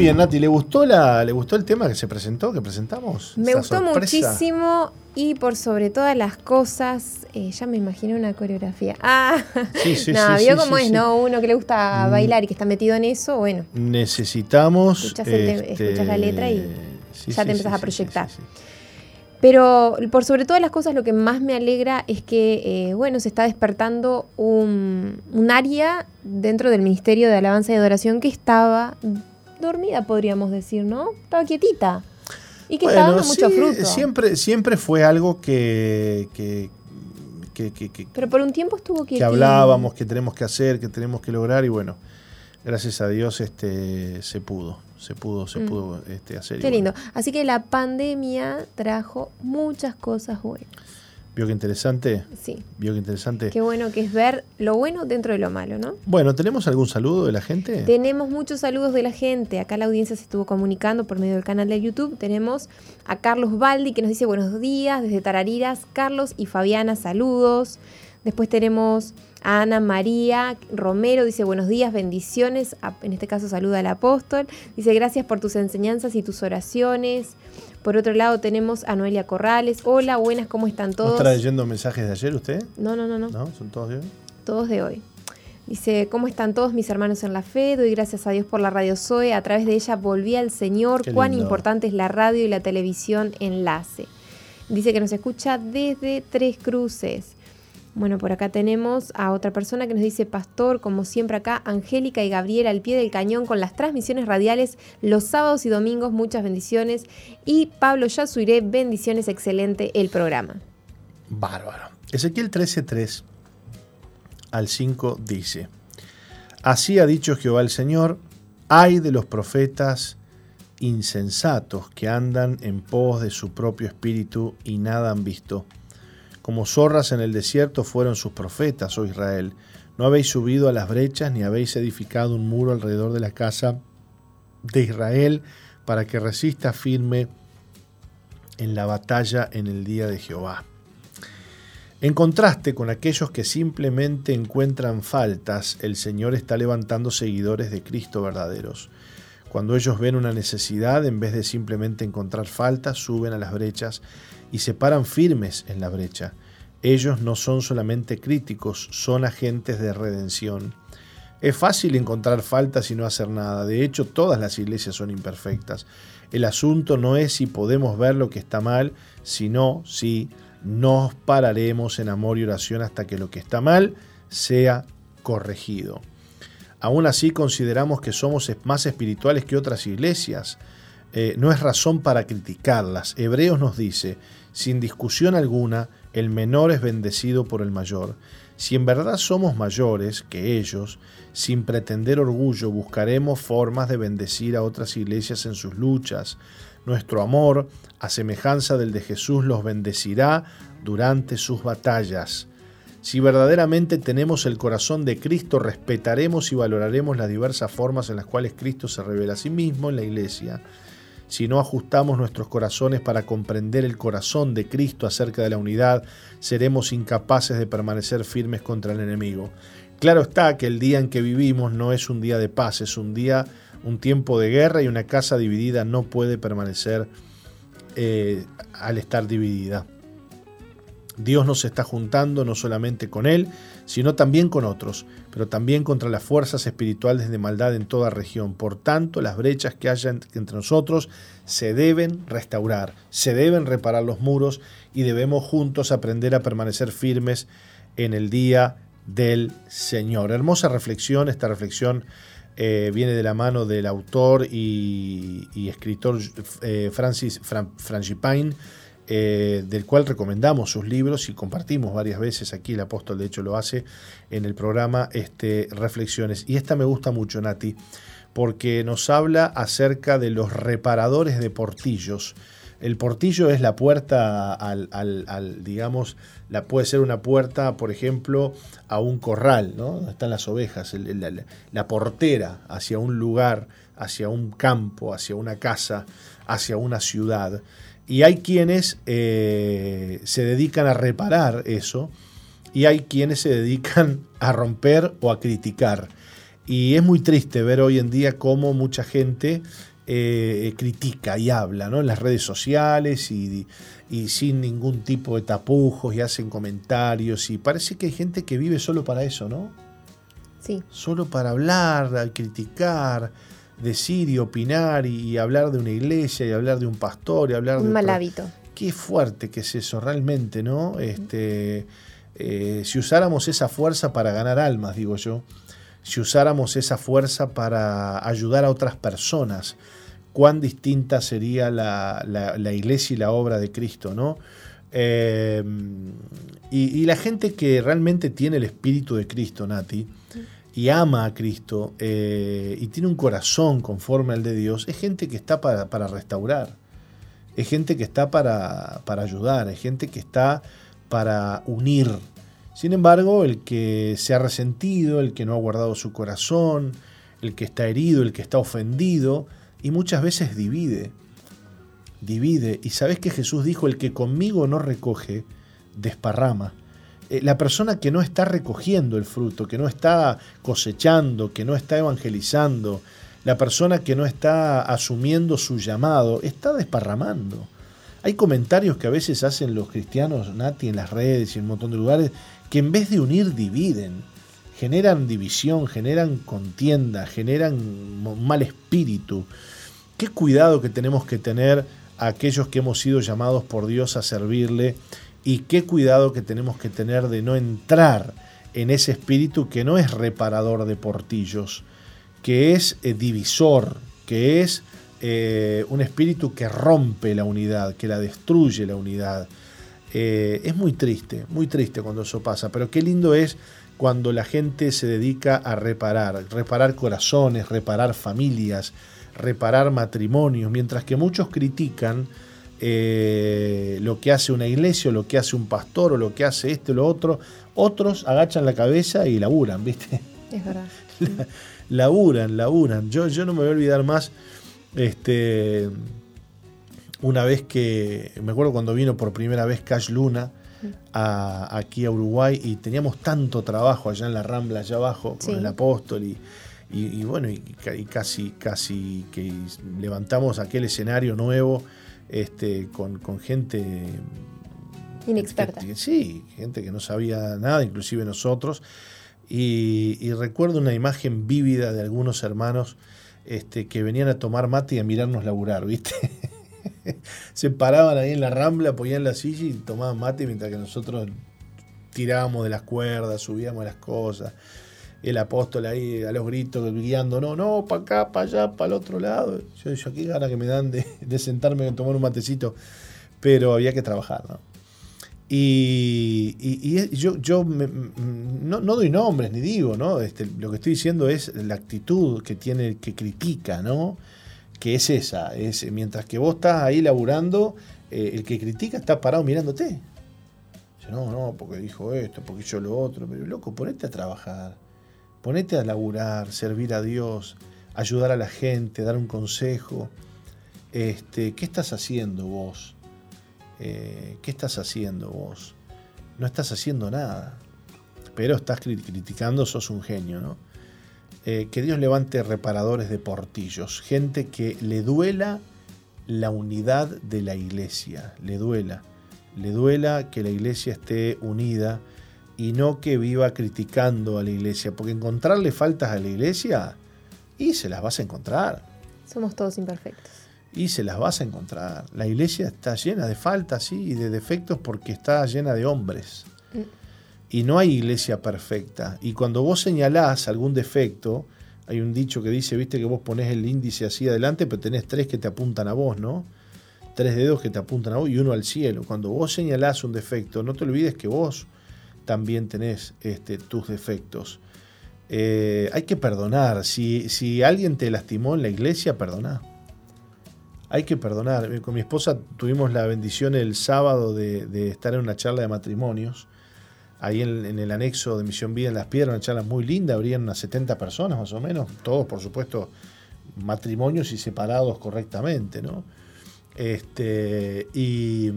Bien, Nati, ¿le gustó, la, ¿le gustó el tema que se presentó, que presentamos? Me Esa gustó sorpresa. muchísimo y por sobre todas las cosas, eh, ya me imaginé una coreografía. Ah, Sí, sí, no, sí, vio cómo es. ¿no? Uno que le gusta Mm. bailar y que está metido en eso, bueno, Necesitamos. Escuchás el te- escuchás la letra y ya te empezás a proyectar. Pero por sobre todas las cosas, lo que más me alegra es que, eh, bueno, se está despertando un, un área dentro del Ministerio de Alabanza y Adoración que estaba dormida, podríamos decir, ¿no? Estaba quietita. Y que Bueno, dando mucho sí, fruto. Siempre, siempre fue algo que, que, que, que- que- Pero por un tiempo estuvo que quietita. hablábamos, que tenemos que hacer, que tenemos que lograr, y bueno, gracias a Dios este, se pudo, se pudo, se Mm. pudo este, hacer. Qué bueno, lindo. Así que la pandemia trajo muchas cosas buenas. ¿Vio qué interesante? Sí. ¿Vio qué interesante? Qué bueno que es ver lo bueno dentro de lo malo, ¿no? Bueno, ¿tenemos algún saludo de la gente? Tenemos muchos saludos de la gente. Acá la audiencia se estuvo comunicando por medio del canal de YouTube. Tenemos a Carlos Baldi que nos dice buenos días desde Tarariras. Carlos y Fabiana, saludos. Después tenemos a Ana María Romero, dice buenos días, bendiciones. En este caso saluda al apóstol. Dice gracias por tus enseñanzas y tus oraciones. Por otro lado tenemos a Noelia Corrales. Hola, buenas, ¿cómo están ¿No todos? está leyendo mensajes de ayer usted? No, no, no, no. ¿No? ¿Son todos de hoy? todos de hoy. Dice, ¿cómo están todos mis hermanos en la fe? Doy gracias a Dios por la radio Zoe. A través de ella volví al Señor. Qué Cuán lindo. importante es la radio y la televisión enlace. Dice que nos escucha desde Tres Cruces. Bueno, por acá tenemos a otra persona que nos dice, Pastor, como siempre acá, Angélica y Gabriela al pie del cañón con las transmisiones radiales los sábados y domingos, muchas bendiciones. Y Pablo Yasuiré, bendiciones, excelente el programa. Bárbaro. Ezequiel 13:3 al 5 dice, Así ha dicho Jehová el Señor, hay de los profetas insensatos que andan en pos de su propio espíritu y nada han visto. Como zorras en el desierto fueron sus profetas, oh Israel. No habéis subido a las brechas ni habéis edificado un muro alrededor de la casa de Israel para que resista firme en la batalla en el día de Jehová. En contraste con aquellos que simplemente encuentran faltas, el Señor está levantando seguidores de Cristo verdaderos. Cuando ellos ven una necesidad, en vez de simplemente encontrar faltas, suben a las brechas y se paran firmes en la brecha. Ellos no son solamente críticos, son agentes de redención. Es fácil encontrar faltas y no hacer nada. De hecho, todas las iglesias son imperfectas. El asunto no es si podemos ver lo que está mal, sino si nos pararemos en amor y oración hasta que lo que está mal sea corregido. Aún así consideramos que somos más espirituales que otras iglesias. Eh, no es razón para criticarlas. Hebreos nos dice, sin discusión alguna, el menor es bendecido por el mayor. Si en verdad somos mayores que ellos, sin pretender orgullo, buscaremos formas de bendecir a otras iglesias en sus luchas. Nuestro amor, a semejanza del de Jesús, los bendecirá durante sus batallas. Si verdaderamente tenemos el corazón de Cristo, respetaremos y valoraremos las diversas formas en las cuales Cristo se revela a sí mismo en la iglesia. Si no ajustamos nuestros corazones para comprender el corazón de Cristo acerca de la unidad, seremos incapaces de permanecer firmes contra el enemigo. Claro está que el día en que vivimos no es un día de paz, es un día, un tiempo de guerra y una casa dividida no puede permanecer eh, al estar dividida. Dios nos está juntando no solamente con Él, sino también con otros, pero también contra las fuerzas espirituales de maldad en toda región. Por tanto, las brechas que haya entre nosotros se deben restaurar, se deben reparar los muros y debemos juntos aprender a permanecer firmes en el día del Señor. Hermosa reflexión, esta reflexión eh, viene de la mano del autor y, escritor eh, Francis Fran, Frangipane, eh, del cual recomendamos sus libros y compartimos varias veces aquí, el apóstol de hecho lo hace en el programa este, Reflexiones. Y esta me gusta mucho, Nati, porque nos habla acerca de los reparadores de portillos. El portillo es la puerta al, al, digamos, la, puede ser una puerta, por ejemplo, a un corral, ¿no? Donde están las ovejas, la portera hacia un lugar, hacia un campo, hacia una casa, hacia una ciudad. Y hay quienes eh, se dedican a reparar eso y hay quienes se dedican a romper o a criticar. Y es muy triste ver hoy en día cómo mucha gente eh, critica y habla ¿no? en las redes sociales y, y sin ningún tipo de tapujos y hacen comentarios. Y parece que hay gente que vive solo para eso, ¿no? Sí. Solo para hablar, criticar, decir y opinar y, y hablar de una iglesia y hablar de un pastor y hablar de Un mal otro- hábito. Qué fuerte que es eso realmente, ¿no? Este, eh, si usáramos esa fuerza para ganar almas, digo yo, si usáramos esa fuerza para ayudar a otras personas, cuán distinta sería la, la- la iglesia y la obra de Cristo, ¿no? Eh, y, y la gente que realmente tiene el espíritu de Cristo, Nati, y ama a Cristo eh, y tiene un corazón conforme al de Dios, es gente que está para, para restaurar, es gente que está para, para ayudar, es gente que está para unir. Sin embargo, el que se ha resentido, el que no ha guardado su corazón, el que está herido, el que está ofendido, y muchas veces divide, divide. Y sabes que Jesús dijo, el que conmigo no recoge, desparrama. Eh, La persona que no está recogiendo el fruto, que no está cosechando, que no está evangelizando, la persona que no está asumiendo su llamado, está desparramando. Hay comentarios que a veces hacen los cristianos, Nati, en las redes y en un montón de lugares, que en vez de unir, dividen. Generan división, generan contienda, generan mal espíritu. Qué cuidado que tenemos que tener a aquellos que hemos sido llamados por Dios a servirle y qué cuidado que tenemos que tener de no entrar en ese espíritu que no es reparador de portillos, que es eh, divisor, que es eh, un espíritu que rompe la unidad, que la destruye la unidad. Eh, es muy triste, muy triste cuando eso pasa, pero qué lindo es cuando la gente se dedica a reparar, reparar corazones, reparar familias, reparar matrimonios, mientras que muchos critican eh, lo que hace una iglesia, o lo que hace un pastor, o lo que hace este o lo otro, otros agachan la cabeza y laburan, ¿viste? Es verdad. laburan, laburan. Yo, yo no me voy a olvidar más, este, una vez que, me acuerdo cuando vino por primera vez Cash Luna a- aquí a Uruguay y teníamos tanto trabajo allá en la Rambla, allá abajo, Sí. con el apóstol y, y- y bueno, y casi, casi que levantamos aquel escenario nuevo este, con, con gente Inexperta. que- sí, gente que no sabía nada, inclusive nosotros. Y, y recuerdo una imagen vívida de algunos hermanos este, que venían a tomar mate y a mirarnos laburar, ¿viste? Se paraban ahí en la rambla, ponían la silla y tomaban mate mientras que nosotros tirábamos de las cuerdas, subíamos las cosas. El apóstol ahí a los gritos, guiando, no, no, para acá, para allá, para el otro lado. Yo, yo qué gana que me dan de, de sentarme a tomar un matecito, pero había que trabajar, ¿no? Y, y- y yo, yo me- no, no doy nombres ni digo, ¿no? Este, lo que estoy diciendo es la actitud que tiene el que critica, ¿no? Que es esa, es mientras que vos estás ahí laburando, eh, el que critica está parado mirándote. No, no, porque dijo esto, porque yo lo otro, pero loco, ponete a trabajar, ponete a laburar, servir a Dios, ayudar a la gente, dar un consejo. Este, ¿Qué estás haciendo vos? Eh, ¿Qué estás haciendo vos? No estás haciendo nada, pero estás cri- criticando, sos un genio, ¿no? Eh, que Dios levante reparadores de portillos, gente que le duela la unidad de la iglesia, le duela, le duela que la iglesia esté unida y no que viva criticando a la iglesia, porque encontrarle faltas a la iglesia, y se las vas a encontrar Somos todos imperfectos. y se las vas a encontrar. La iglesia está llena de faltas sí, y de defectos porque está llena de hombres. Mm. Y no hay iglesia perfecta. Y cuando vos señalás algún defecto, hay un dicho que dice, viste que vos ponés el índice así adelante, pero tenés tres que te apuntan a vos, ¿no? Tres dedos que te apuntan a vos y uno al cielo. Cuando vos señalás un defecto, no te olvides que vos también tenés este, tus defectos. Eh, hay que perdonar. Si, si alguien te lastimó en la iglesia, perdoná. Hay que perdonar. Eh, Con mi esposa tuvimos la bendición el sábado de, estar en una charla de matrimonios. Ahí en, en el anexo de Misión Vida en Las Piedras, una charla muy linda, habrían unas 70 personas más o menos, todos por supuesto matrimonios y separados correctamente, ¿no? Este, y,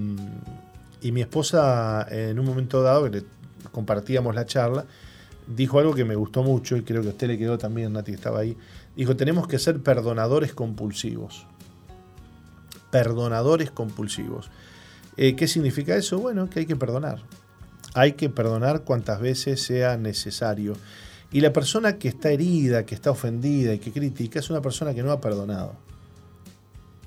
y mi esposa en un momento dado, que le compartíamos la charla, dijo algo que me gustó mucho y creo que a usted le quedó también, Nati, estaba ahí. Dijo, tenemos que ser perdonadores compulsivos. Perdonadores compulsivos. Eh, ¿Qué significa eso? Bueno, que hay que perdonar. Hay que perdonar cuantas veces sea necesario. Y la persona que está herida, que está ofendida y que critica es una persona que no ha perdonado.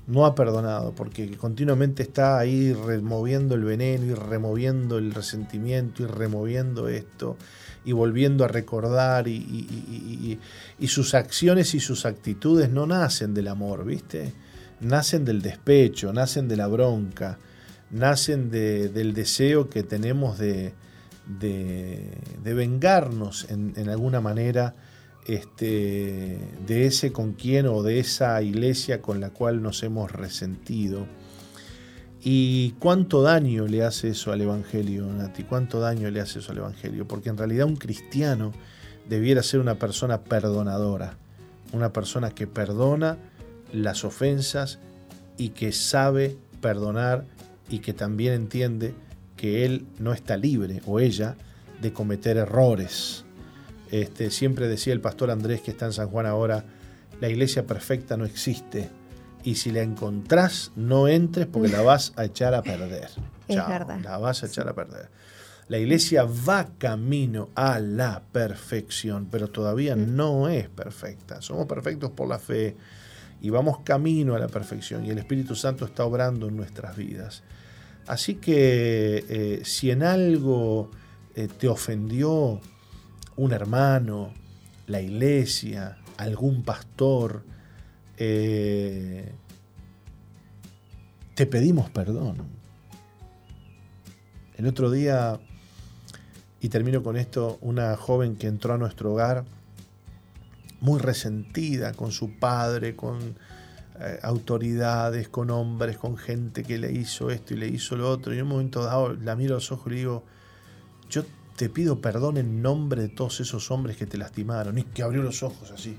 No ha perdonado porque continuamente está ahí removiendo el veneno y removiendo el resentimiento y removiendo esto y volviendo a recordar y, y- sus acciones y sus actitudes no nacen del amor, ¿viste? Nacen del despecho, nacen de la bronca, nacen de- del deseo que tenemos de, de- vengarnos en, en alguna manera este, de ese con quien o de esa iglesia con la cual nos hemos resentido. ¿Y cuánto daño le hace eso al Evangelio, Nati? ¿Cuánto daño le hace eso al Evangelio? Porque en realidad un cristiano debiera ser una persona perdonadora, una persona que perdona las ofensas y que sabe perdonar y que también entiende que él no está libre o ella de cometer errores. Este, siempre decía el pastor Andrés que está en San Juan ahora, la iglesia perfecta no existe y si la encontrás no entres porque la vas a echar a perder. Es Chao, verdad. La vas a echar a perder. La iglesia va camino a la perfección, pero todavía no es perfecta. Somos perfectos por la fe y vamos camino a la perfección y el Espíritu Santo está obrando en nuestras vidas. Así que eh, si en algo eh, te ofendió un hermano, la iglesia, algún pastor, eh, te pedimos perdón. El otro día, y termino con esto, una joven que entró a nuestro hogar muy resentida con su padre, con eh, autoridades, con hombres, con gente que le hizo esto y le hizo lo otro. Y en un momento dado la miro a los ojos y le digo, yo te pido perdón en nombre de todos esos hombres que te lastimaron. Y que abrió los ojos así.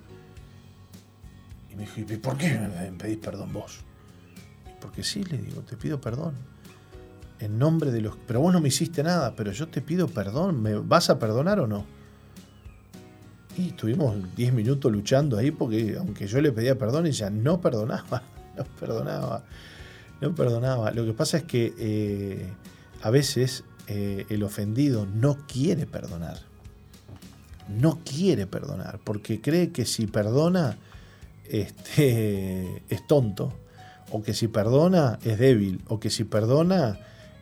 Y me dijo, ¿y por qué me pedís perdón vos? Porque sí, le digo, te pido perdón. En nombre de los... Pero vos no me hiciste nada, pero yo te pido perdón. ¿Me vas a perdonar o no? Y estuvimos 10 minutos luchando ahí porque aunque yo le pedía perdón, ella no perdonaba, no perdonaba, no perdonaba. Lo que pasa es que eh, a veces eh, el ofendido no quiere perdonar. No quiere perdonar porque cree que si perdona este, es tonto, o que si perdona es débil, o que si perdona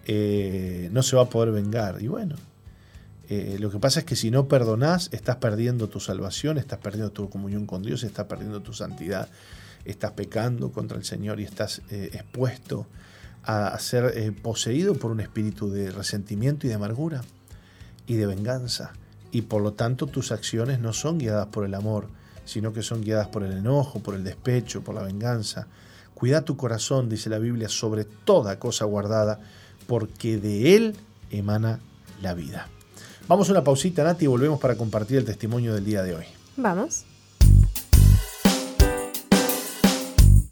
eh, no se va a poder vengar. Y bueno, eh, lo que pasa es que si no perdonás, estás perdiendo tu salvación, estás perdiendo tu comunión con Dios, estás perdiendo tu santidad, estás pecando contra el Señor y estás expuesto a, ser eh, poseído por un espíritu de resentimiento y de amargura y de venganza. Y por lo tanto tus acciones no son guiadas por el amor, sino que son guiadas por el enojo, por el despecho, por la venganza. Cuida tu corazón, dice la Biblia, sobre toda cosa guardada, porque de él emana la vida. Vamos a una pausita, Nati, y volvemos para compartir el testimonio del día de hoy. Vamos.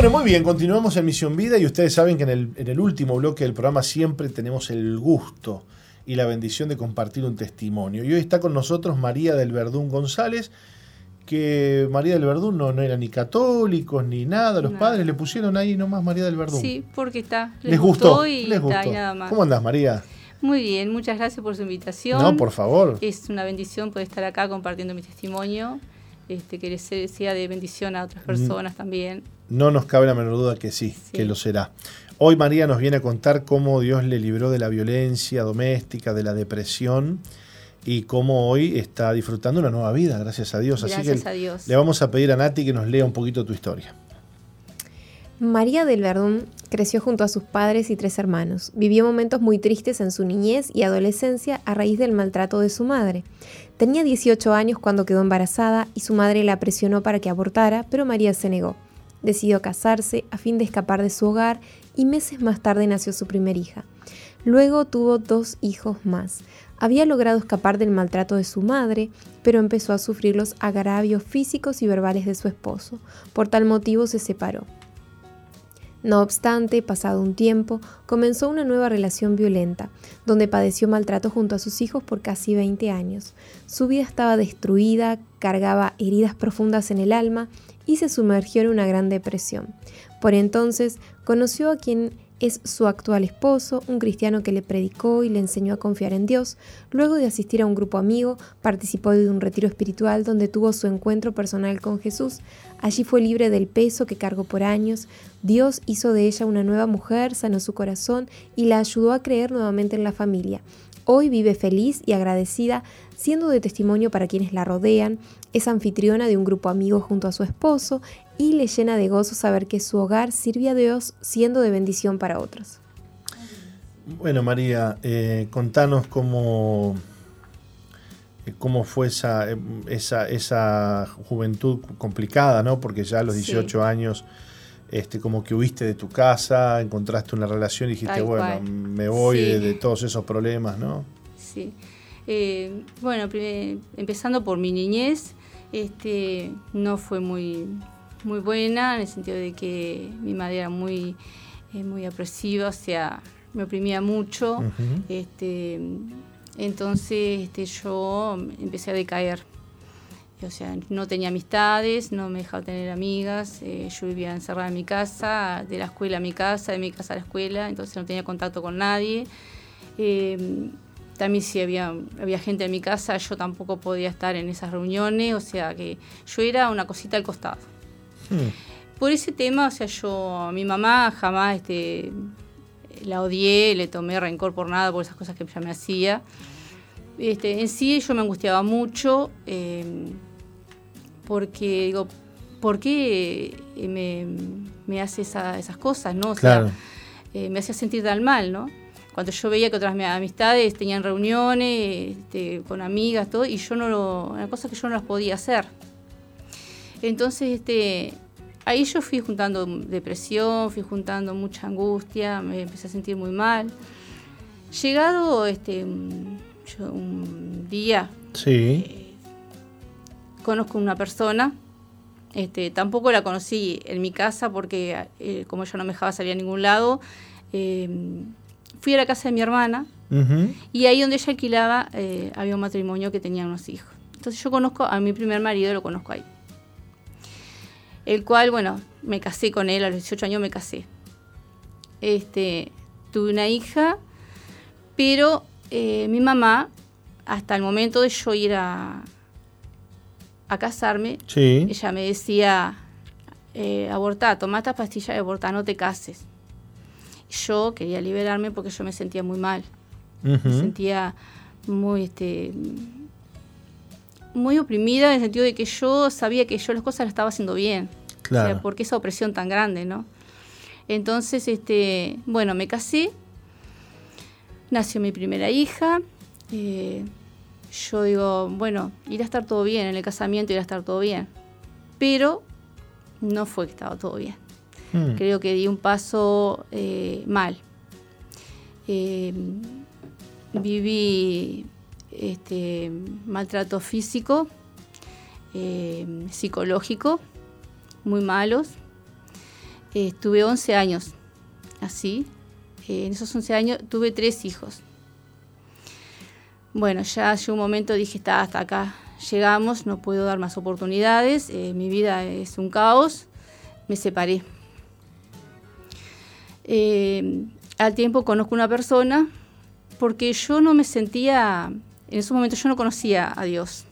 Bueno, muy bien, continuamos en Misión Vida y ustedes saben que en el, en el último bloque del programa siempre tenemos el gusto y la bendición de compartir un testimonio. Y hoy está con nosotros María del Verdún González, que María del Verdún no, no era ni católicos ni nada. Los padres le pusieron ahí nomás María del Verdún. Sí, porque está. Les, gustó, y les está, gustó. y nada más. ¿Cómo andás, María? Muy bien, muchas gracias por su invitación. No, por favor. Es una bendición poder estar acá compartiendo mi testimonio. Este, que les sea- de bendición a Mm. otras personas también. No nos cabe la menor duda que sí, Sí. que lo será. Hoy María nos viene a contar cómo Dios le libró de la violencia doméstica, de la depresión y cómo hoy está disfrutando una nueva vida, gracias a Dios. Así Gracias que a Dios. le vamos a pedir a Nati que nos lea un poquito tu historia. María del Verdún creció junto a sus padres y tres hermanos. Vivió momentos muy tristes en su niñez y adolescencia a raíz del maltrato de su madre. Tenía 18 años cuando quedó embarazada y su madre la presionó para que abortara, pero María se negó. Decidió casarse a fin de escapar de su hogar y meses más tarde nació su primer hija. Luego tuvo dos hijos más. Había logrado escapar del maltrato de su madre, pero empezó a sufrir los agravios físicos y verbales de su esposo. Por tal motivo se separó. No obstante, pasado un tiempo, comenzó una nueva relación violenta, donde padeció maltrato junto a sus hijos por casi 20 años. Su vida estaba destruida, cargaba heridas profundas en el alma y se sumergió en una gran depresión. Por entonces, conoció a quien es su actual esposo, un cristiano que le predicó y le enseñó a confiar en Dios. Luego de asistir a un grupo amigo, participó de un retiro espiritual donde tuvo su encuentro personal con Jesús. Allí fue libre del peso que cargó por años. Dios hizo de ella una nueva mujer, sanó su corazón y la ayudó a creer nuevamente en la familia. Hoy vive feliz y agradecida, siendo de testimonio para quienes la rodean. Es anfitriona de un grupo amigo junto a su esposo y le llena de gozo saber que su hogar sirve a Dios siendo de bendición para otros. Bueno, María, eh, contanos cómo, eh, cómo fue esa, eh, esa, esa juventud complicada, ¿no? Porque ya a los Sí. 18 años, este, como que huiste de tu casa, encontraste una relación y dijiste, Tal bueno, cual. me voy Sí. de, de todos esos problemas, ¿no? Sí. Eh, bueno, empezando por mi niñez, este, no fue muy, muy buena en el sentido de que mi madre era muy, eh, muy opresiva, o sea, me oprimía mucho. Este, entonces este, yo empecé a decaer. O sea, no tenía amistades, no me dejaba tener amigas, eh, yo vivía encerrada en mi casa, de la escuela a mi casa, de mi casa a la escuela, entonces no tenía contacto con nadie. Eh, también si había, había gente en mi casa, yo tampoco podía estar en esas reuniones, o sea que yo era una cosita al costado. Hmm. Por ese tema, o sea, yo a mi mamá jamás este, la odié, le tomé rencor por nada, por esas cosas que ella me hacía. Este, en sí yo me angustiaba mucho, eh, porque digo, ¿por qué eh, me, me hace esa- esas cosas? ¿no? O sea, eh, me hacía sentir tan mal, ¿no? Cuando yo veía que otras mi- amistades tenían reuniones este, con amigas, todo, y yo no lo, una cosa que yo no las podía hacer. Entonces, este, ahí yo fui juntando depresión, fui juntando mucha angustia, me empecé a sentir muy mal. Llegado este, un, yo un día, Sí. conozco una persona, este, tampoco la conocí en mi casa porque eh, como ella no me dejaba salir a ningún lado, eh, fui a la casa de mi hermana Ujú. y ahí donde ella alquilaba eh, había un matrimonio que tenía unos hijos. Entonces yo conozco a mi primer marido, lo conozco ahí. El cual, bueno, me casé con él, a los 18 años me casé. Este, tuve una hija, pero eh, mi mamá, hasta el momento de yo ir a, a casarme, Sí. ella me decía, eh, abortá, toma esta pastilla y abortá, no te cases. Yo quería liberarme porque yo me sentía muy mal me sentía muy este muy oprimida en el sentido de que yo sabía que yo las cosas las estaba haciendo bien. O Claro. sea, porque esa opresión tan grande, ¿no? Entonces, este, bueno, me casé, nació mi primera hija, eh, yo digo, bueno, irá a estar todo bien, en el casamiento irá a estar todo bien. Pero no fue que estaba todo bien Hmm. creo que di un paso eh, mal. Eh, viví este, maltrato físico, eh, psicológico, muy malos. Estuve 11 años así. En esos 11 años tuve tres hijos. Bueno, ya llegó un momento, dije, está hasta acá, llegamos, no puedo dar más oportunidades, mi vida es un caos, me separé. Eh, al tiempo conozco una persona porque yo no me sentía, en esos momentos yo no conocía a Dios.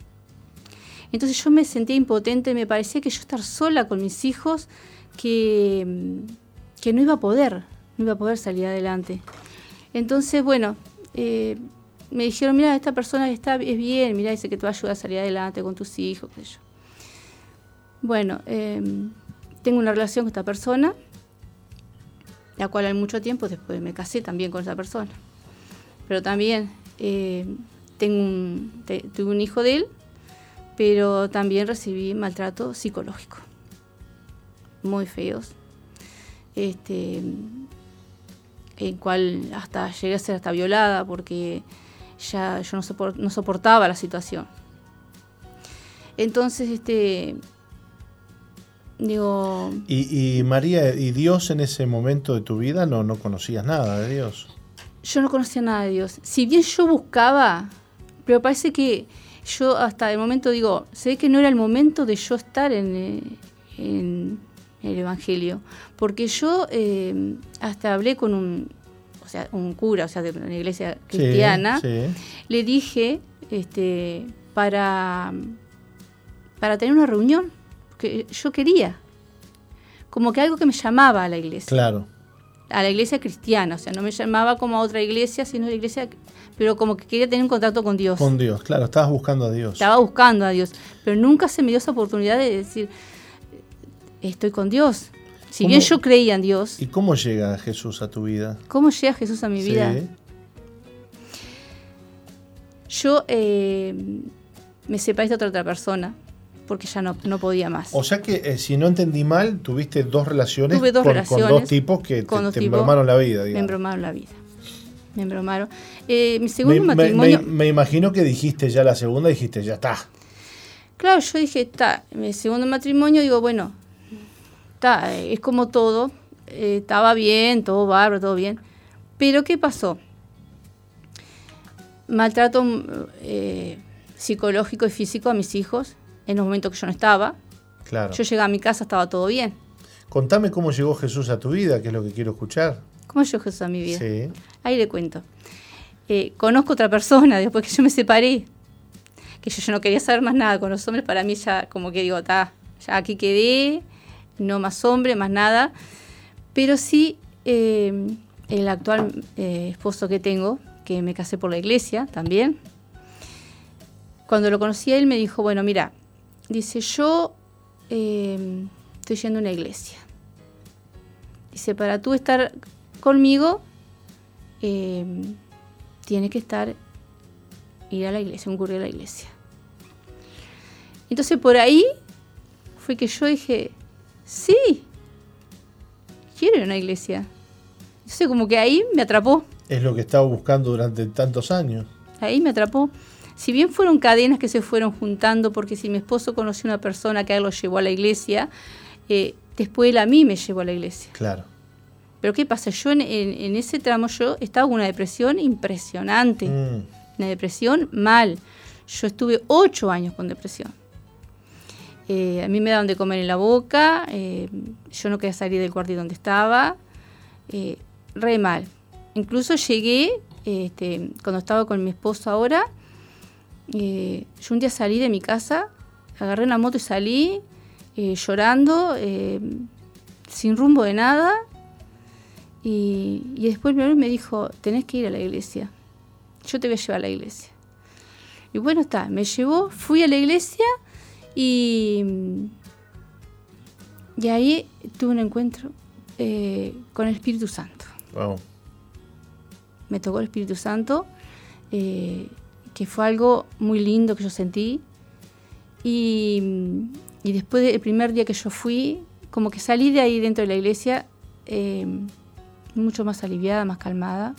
Entonces yo me sentía impotente, me parecía que yo estar sola con mis hijos, que, que no iba a poder, no iba a poder salir adelante. Entonces, bueno, eh, me dijeron, mira, esta persona está, es bien, mira, dice que te va a ayudar a salir adelante con tus hijos, qué yo. Bueno, eh, tengo una relación con esta persona, la cual al mucho tiempo después me casé también con esa persona. Pero también eh, tengo un, tuve un hijo de él, pero también recibí maltrato psicológico, muy feos, este, en cual hasta llegué a ser hasta violada porque ya yo no, no soportaba la situación. Entonces, este, digo, Y, y María, ¿y Dios en ese momento de tu vida no, no conocías nada de Dios? yo no conocía nada de Dios. Si bien yo buscaba, pero parece que yo hasta el momento digo, sé que no era el momento de yo estar en, eh, en el Evangelio, porque yo eh, hasta hablé con un, o sea, un cura, o sea, de una iglesia Sí, cristiana, sí. le dije este, para, para tener una reunión, porque yo quería, como que algo que me llamaba a la iglesia Claro. a la iglesia cristiana, o sea, no me llamaba como a otra iglesia, sino a la iglesia, pero como que quería tener un contacto con Dios. Con Dios, claro, estabas buscando a Dios. Estaba buscando a Dios, pero nunca se me dio esa oportunidad de decir, estoy con Dios. Si ¿Cómo- bien yo creía en Dios, ¿Y cómo llega Jesús a tu vida? ¿cómo llega Jesús a mi vida? Sí. Yo eh, me separé de otra, otra persona, porque ya no, no podía más. O sea que, eh, si no entendí mal, tuviste dos relaciones, Tuve dos con, relaciones con dos tipos que te, con dos te tipos. embromaron la vida. me digamos. embromaron la vida. Me embromaron. Eh, mi Me, segundo me- matrimonio... me- me imagino que dijiste ya la segunda, dijiste, ya está. Claro, yo dije, está, mi segundo matrimonio, digo, bueno, está, eh, es como todo, eh, estaba bien, todo bárbaro, todo bien. Pero ¿qué pasó? Maltrato psicológico y físico a mis hijos en los momentos que yo no estaba. Claro. Yo llegué a mi casa, estaba todo bien. Contame cómo llegó Jesús a tu vida, que es lo que quiero escuchar. ¿Cómo llegó Jesús a mi vida? Sí. Ahí le cuento. Eh, conozco otra persona después que yo me separé, que yo, yo no quería saber más nada con los hombres, para mí ya como que digo, está, ya aquí quedé, no más hombre, más nada. Pero sí, eh, el actual eh, esposo que tengo, que me casé por la iglesia también, cuando lo conocí a él me dijo, bueno, mira, dice, yo eh, estoy yendo a una iglesia. Dice, para tú estar conmigo, eh, tiene que estar, ir a la iglesia, concurrir a la iglesia. Entonces por ahí fue que yo dije, sí, quiero ir a una iglesia. Entonces como que ahí me atrapó, Es lo que estaba buscando durante tantos años. ahí me atrapó. Si bien fueron cadenas que se fueron juntando, porque si mi esposo conoció una persona que a él lo llevó a la iglesia, eh, después él a mí me llevó a la iglesia. Claro. Pero ¿qué pasa? Yo en, en- en ese tramo yo estaba con una depresión impresionante. Mm. Una depresión mal. Yo estuve ocho años con depresión. Eh, a mí me daban de comer en la boca, eh, yo no quería salir del cuarto donde estaba, eh, re mal. Incluso llegué, este, cuando estaba con mi esposo ahora, eh, yo un día salí de mi casa, agarré una moto y salí eh, llorando, eh, sin rumbo de nada, y, y después mi novio me dijo, tenés que ir a la iglesia, yo te voy a llevar a la iglesia. Y bueno, está, me llevó, fui a la iglesia y, y ahí tuve un encuentro con el Espíritu Santo. Wow. Me tocó el Espíritu Santo, eh, que fue algo muy lindo que yo sentí. Y, después del primer día que yo fui, como que salí de ahí dentro de la iglesia eh, mucho más aliviada, más calmada.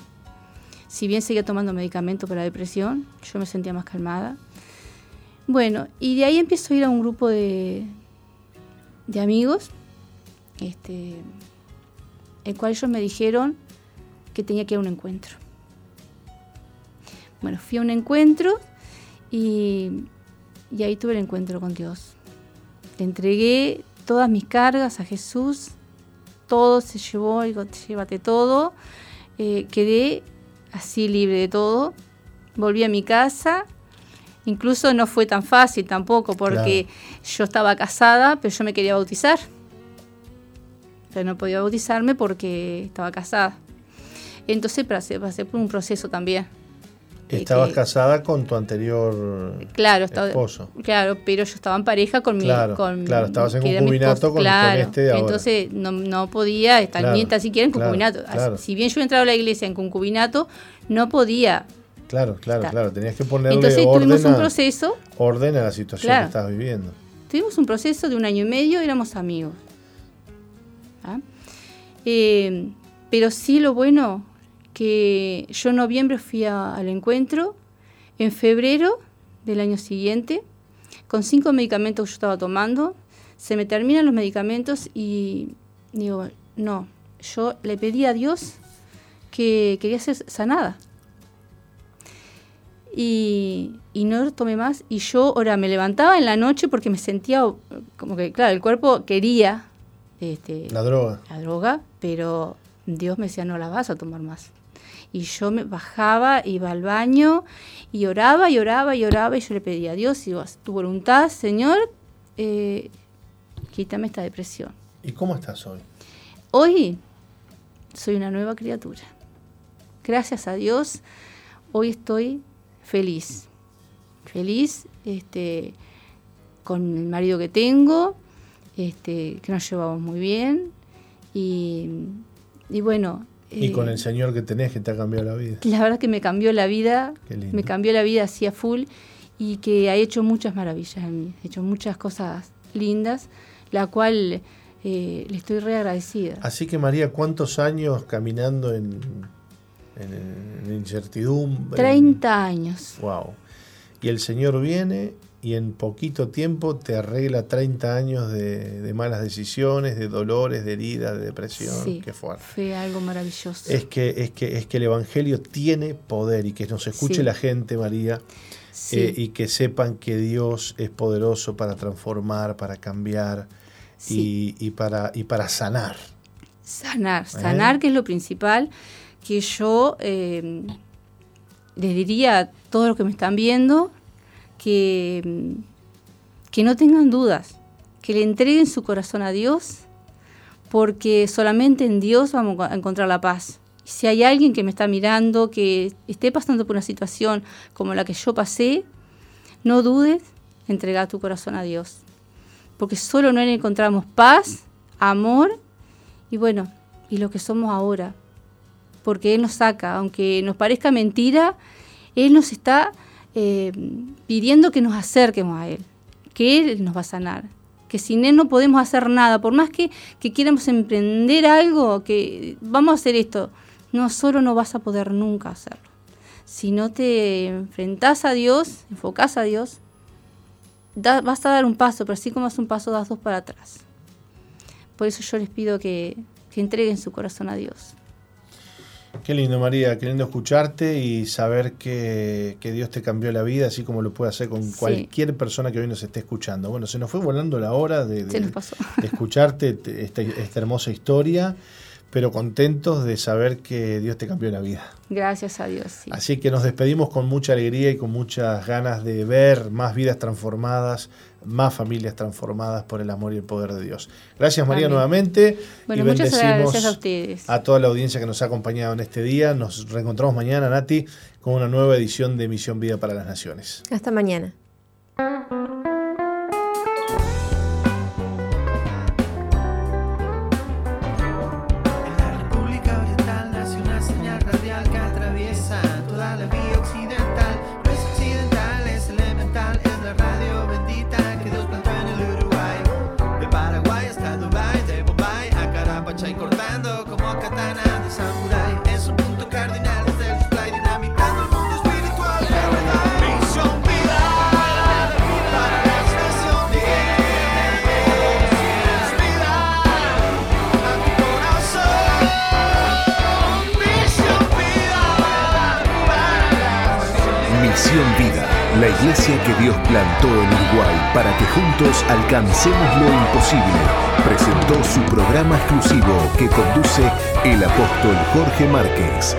Si bien seguía tomando medicamento para la depresión, yo me sentía más calmada. Bueno, y de ahí empiezo a ir a un grupo de, de amigos, este, el cual ellos me dijeron que tenía que ir a un encuentro. Bueno, fui a un encuentro y, y ahí tuve el encuentro con Dios. Le entregué todas mis cargas a Jesús, todo se llevó, digo, llévate todo. Eh, quedé así libre de todo. Volví a mi casa. Incluso no fue tan fácil tampoco porque yo estaba casada, pero yo me quería bautizar. Pero no podía bautizarme porque estaba casada. Entonces pasé, pasé por un proceso también. Estabas que- casada con tu anterior Claro, estaba, esposo. claro, pero yo estaba en pareja con mi, Claro, con claro, estabas en concubinato con- con este de ahora. entonces no, no podía estar Claro, ni tan siquiera en concubinato. Si bien yo entraba a la iglesia en concubinato, no podía. Claro, claro, claro. Tenías que ponerle Entonces orden, tuvimos un a, proceso, orden a la situación que estabas viviendo. tuvimos un proceso de un año y medio, éramos amigos. ¿Ah? Eh, pero sí lo bueno que yo en noviembre fui a- al encuentro, en febrero del año siguiente, con cinco medicamentos que yo estaba tomando, se me terminan los medicamentos y digo, no, yo le pedí a Dios que quería ser sanada. Y, y no tomé más. Y yo ahora me levantaba en la noche porque me sentía como que, claro, el cuerpo quería este, La droga. la droga, pero Dios me decía, no la vas a tomar más. Y yo me bajaba, iba al baño y oraba y oraba y oraba y yo le pedía a Dios, digo, "Haz tu voluntad, Señor, eh, quítame esta depresión. ¿Y cómo estás hoy? Hoy soy una nueva criatura. Gracias a Dios, hoy estoy feliz. Feliz este, con el marido que tengo, este, que nos llevamos muy bien. Y, y bueno. Y eh, con el Señor que tenés que te ha cambiado la vida. la verdad que me cambió la vida, Qué lindo. me cambió la vida así a full y que ha hecho muchas maravillas en mí, ha hecho muchas cosas lindas, la cual eh, le estoy re agradecida. Así que María, ¿cuántos años caminando en, en, en incertidumbre? 30 años. Wow. Y el Señor viene y en poquito tiempo te arregla 30 años de, de malas decisiones, de dolores, de heridas, de depresión. Sí, Qué fuerte. fue algo maravilloso. Es que, es, que, es que el Evangelio tiene poder y que nos escuche Sí. la gente, María, Sí. eh, y que sepan que Dios es poderoso para transformar, para cambiar y, y para, y para sanar. Sanar, sanar que es lo principal, que yo eh, les diría a todos los que me están viendo que, que no tengan dudas, que le entreguen su corazón a Dios, porque solamente en Dios vamos a encontrar la paz. Si hay alguien que me está mirando, que esté pasando por una situación como la que yo pasé, no dudes en entregar tu corazón a Dios, porque solo en Él encontramos paz, amor y bueno, y lo que somos ahora. Porque Él nos saca, aunque nos parezca mentira, Él nos está eh, pidiendo que nos acerquemos a Él, que Él nos va a sanar, que sin Él no podemos hacer nada, por más que, que quieramos emprender algo, que vamos a hacer esto, no, solo no vas a poder nunca hacerlo. Si no te enfrentás a Dios, enfocás a Dios, vas a dar un paso, pero así como das un paso, das dos para atrás. Por eso yo les pido que, que entreguen su corazón a Dios. Qué lindo, María, qué lindo escucharte y saber que, que Dios te cambió la vida, así como lo puede hacer con Sí. cualquier persona que hoy nos esté escuchando. Bueno, se nos fue volando la hora de, escucharte te- esta, esta hermosa historia, pero contentos de saber que Dios te cambió la vida. Gracias a Dios. sí. Así que nos despedimos con mucha alegría y con muchas ganas de ver más vidas transformadas, más familias transformadas por el amor y el poder de Dios. Gracias María Amén. nuevamente. Bueno, y muchas bendecimos gracias a ustedes. a toda la audiencia que nos ha acompañado en este día. Nos reencontramos mañana, Nati, con una nueva edición de Misión Vida para las Naciones. Hasta mañana. Alcancemos lo imposible, presentó su programa exclusivo que conduce el apóstol Jorge Márquez.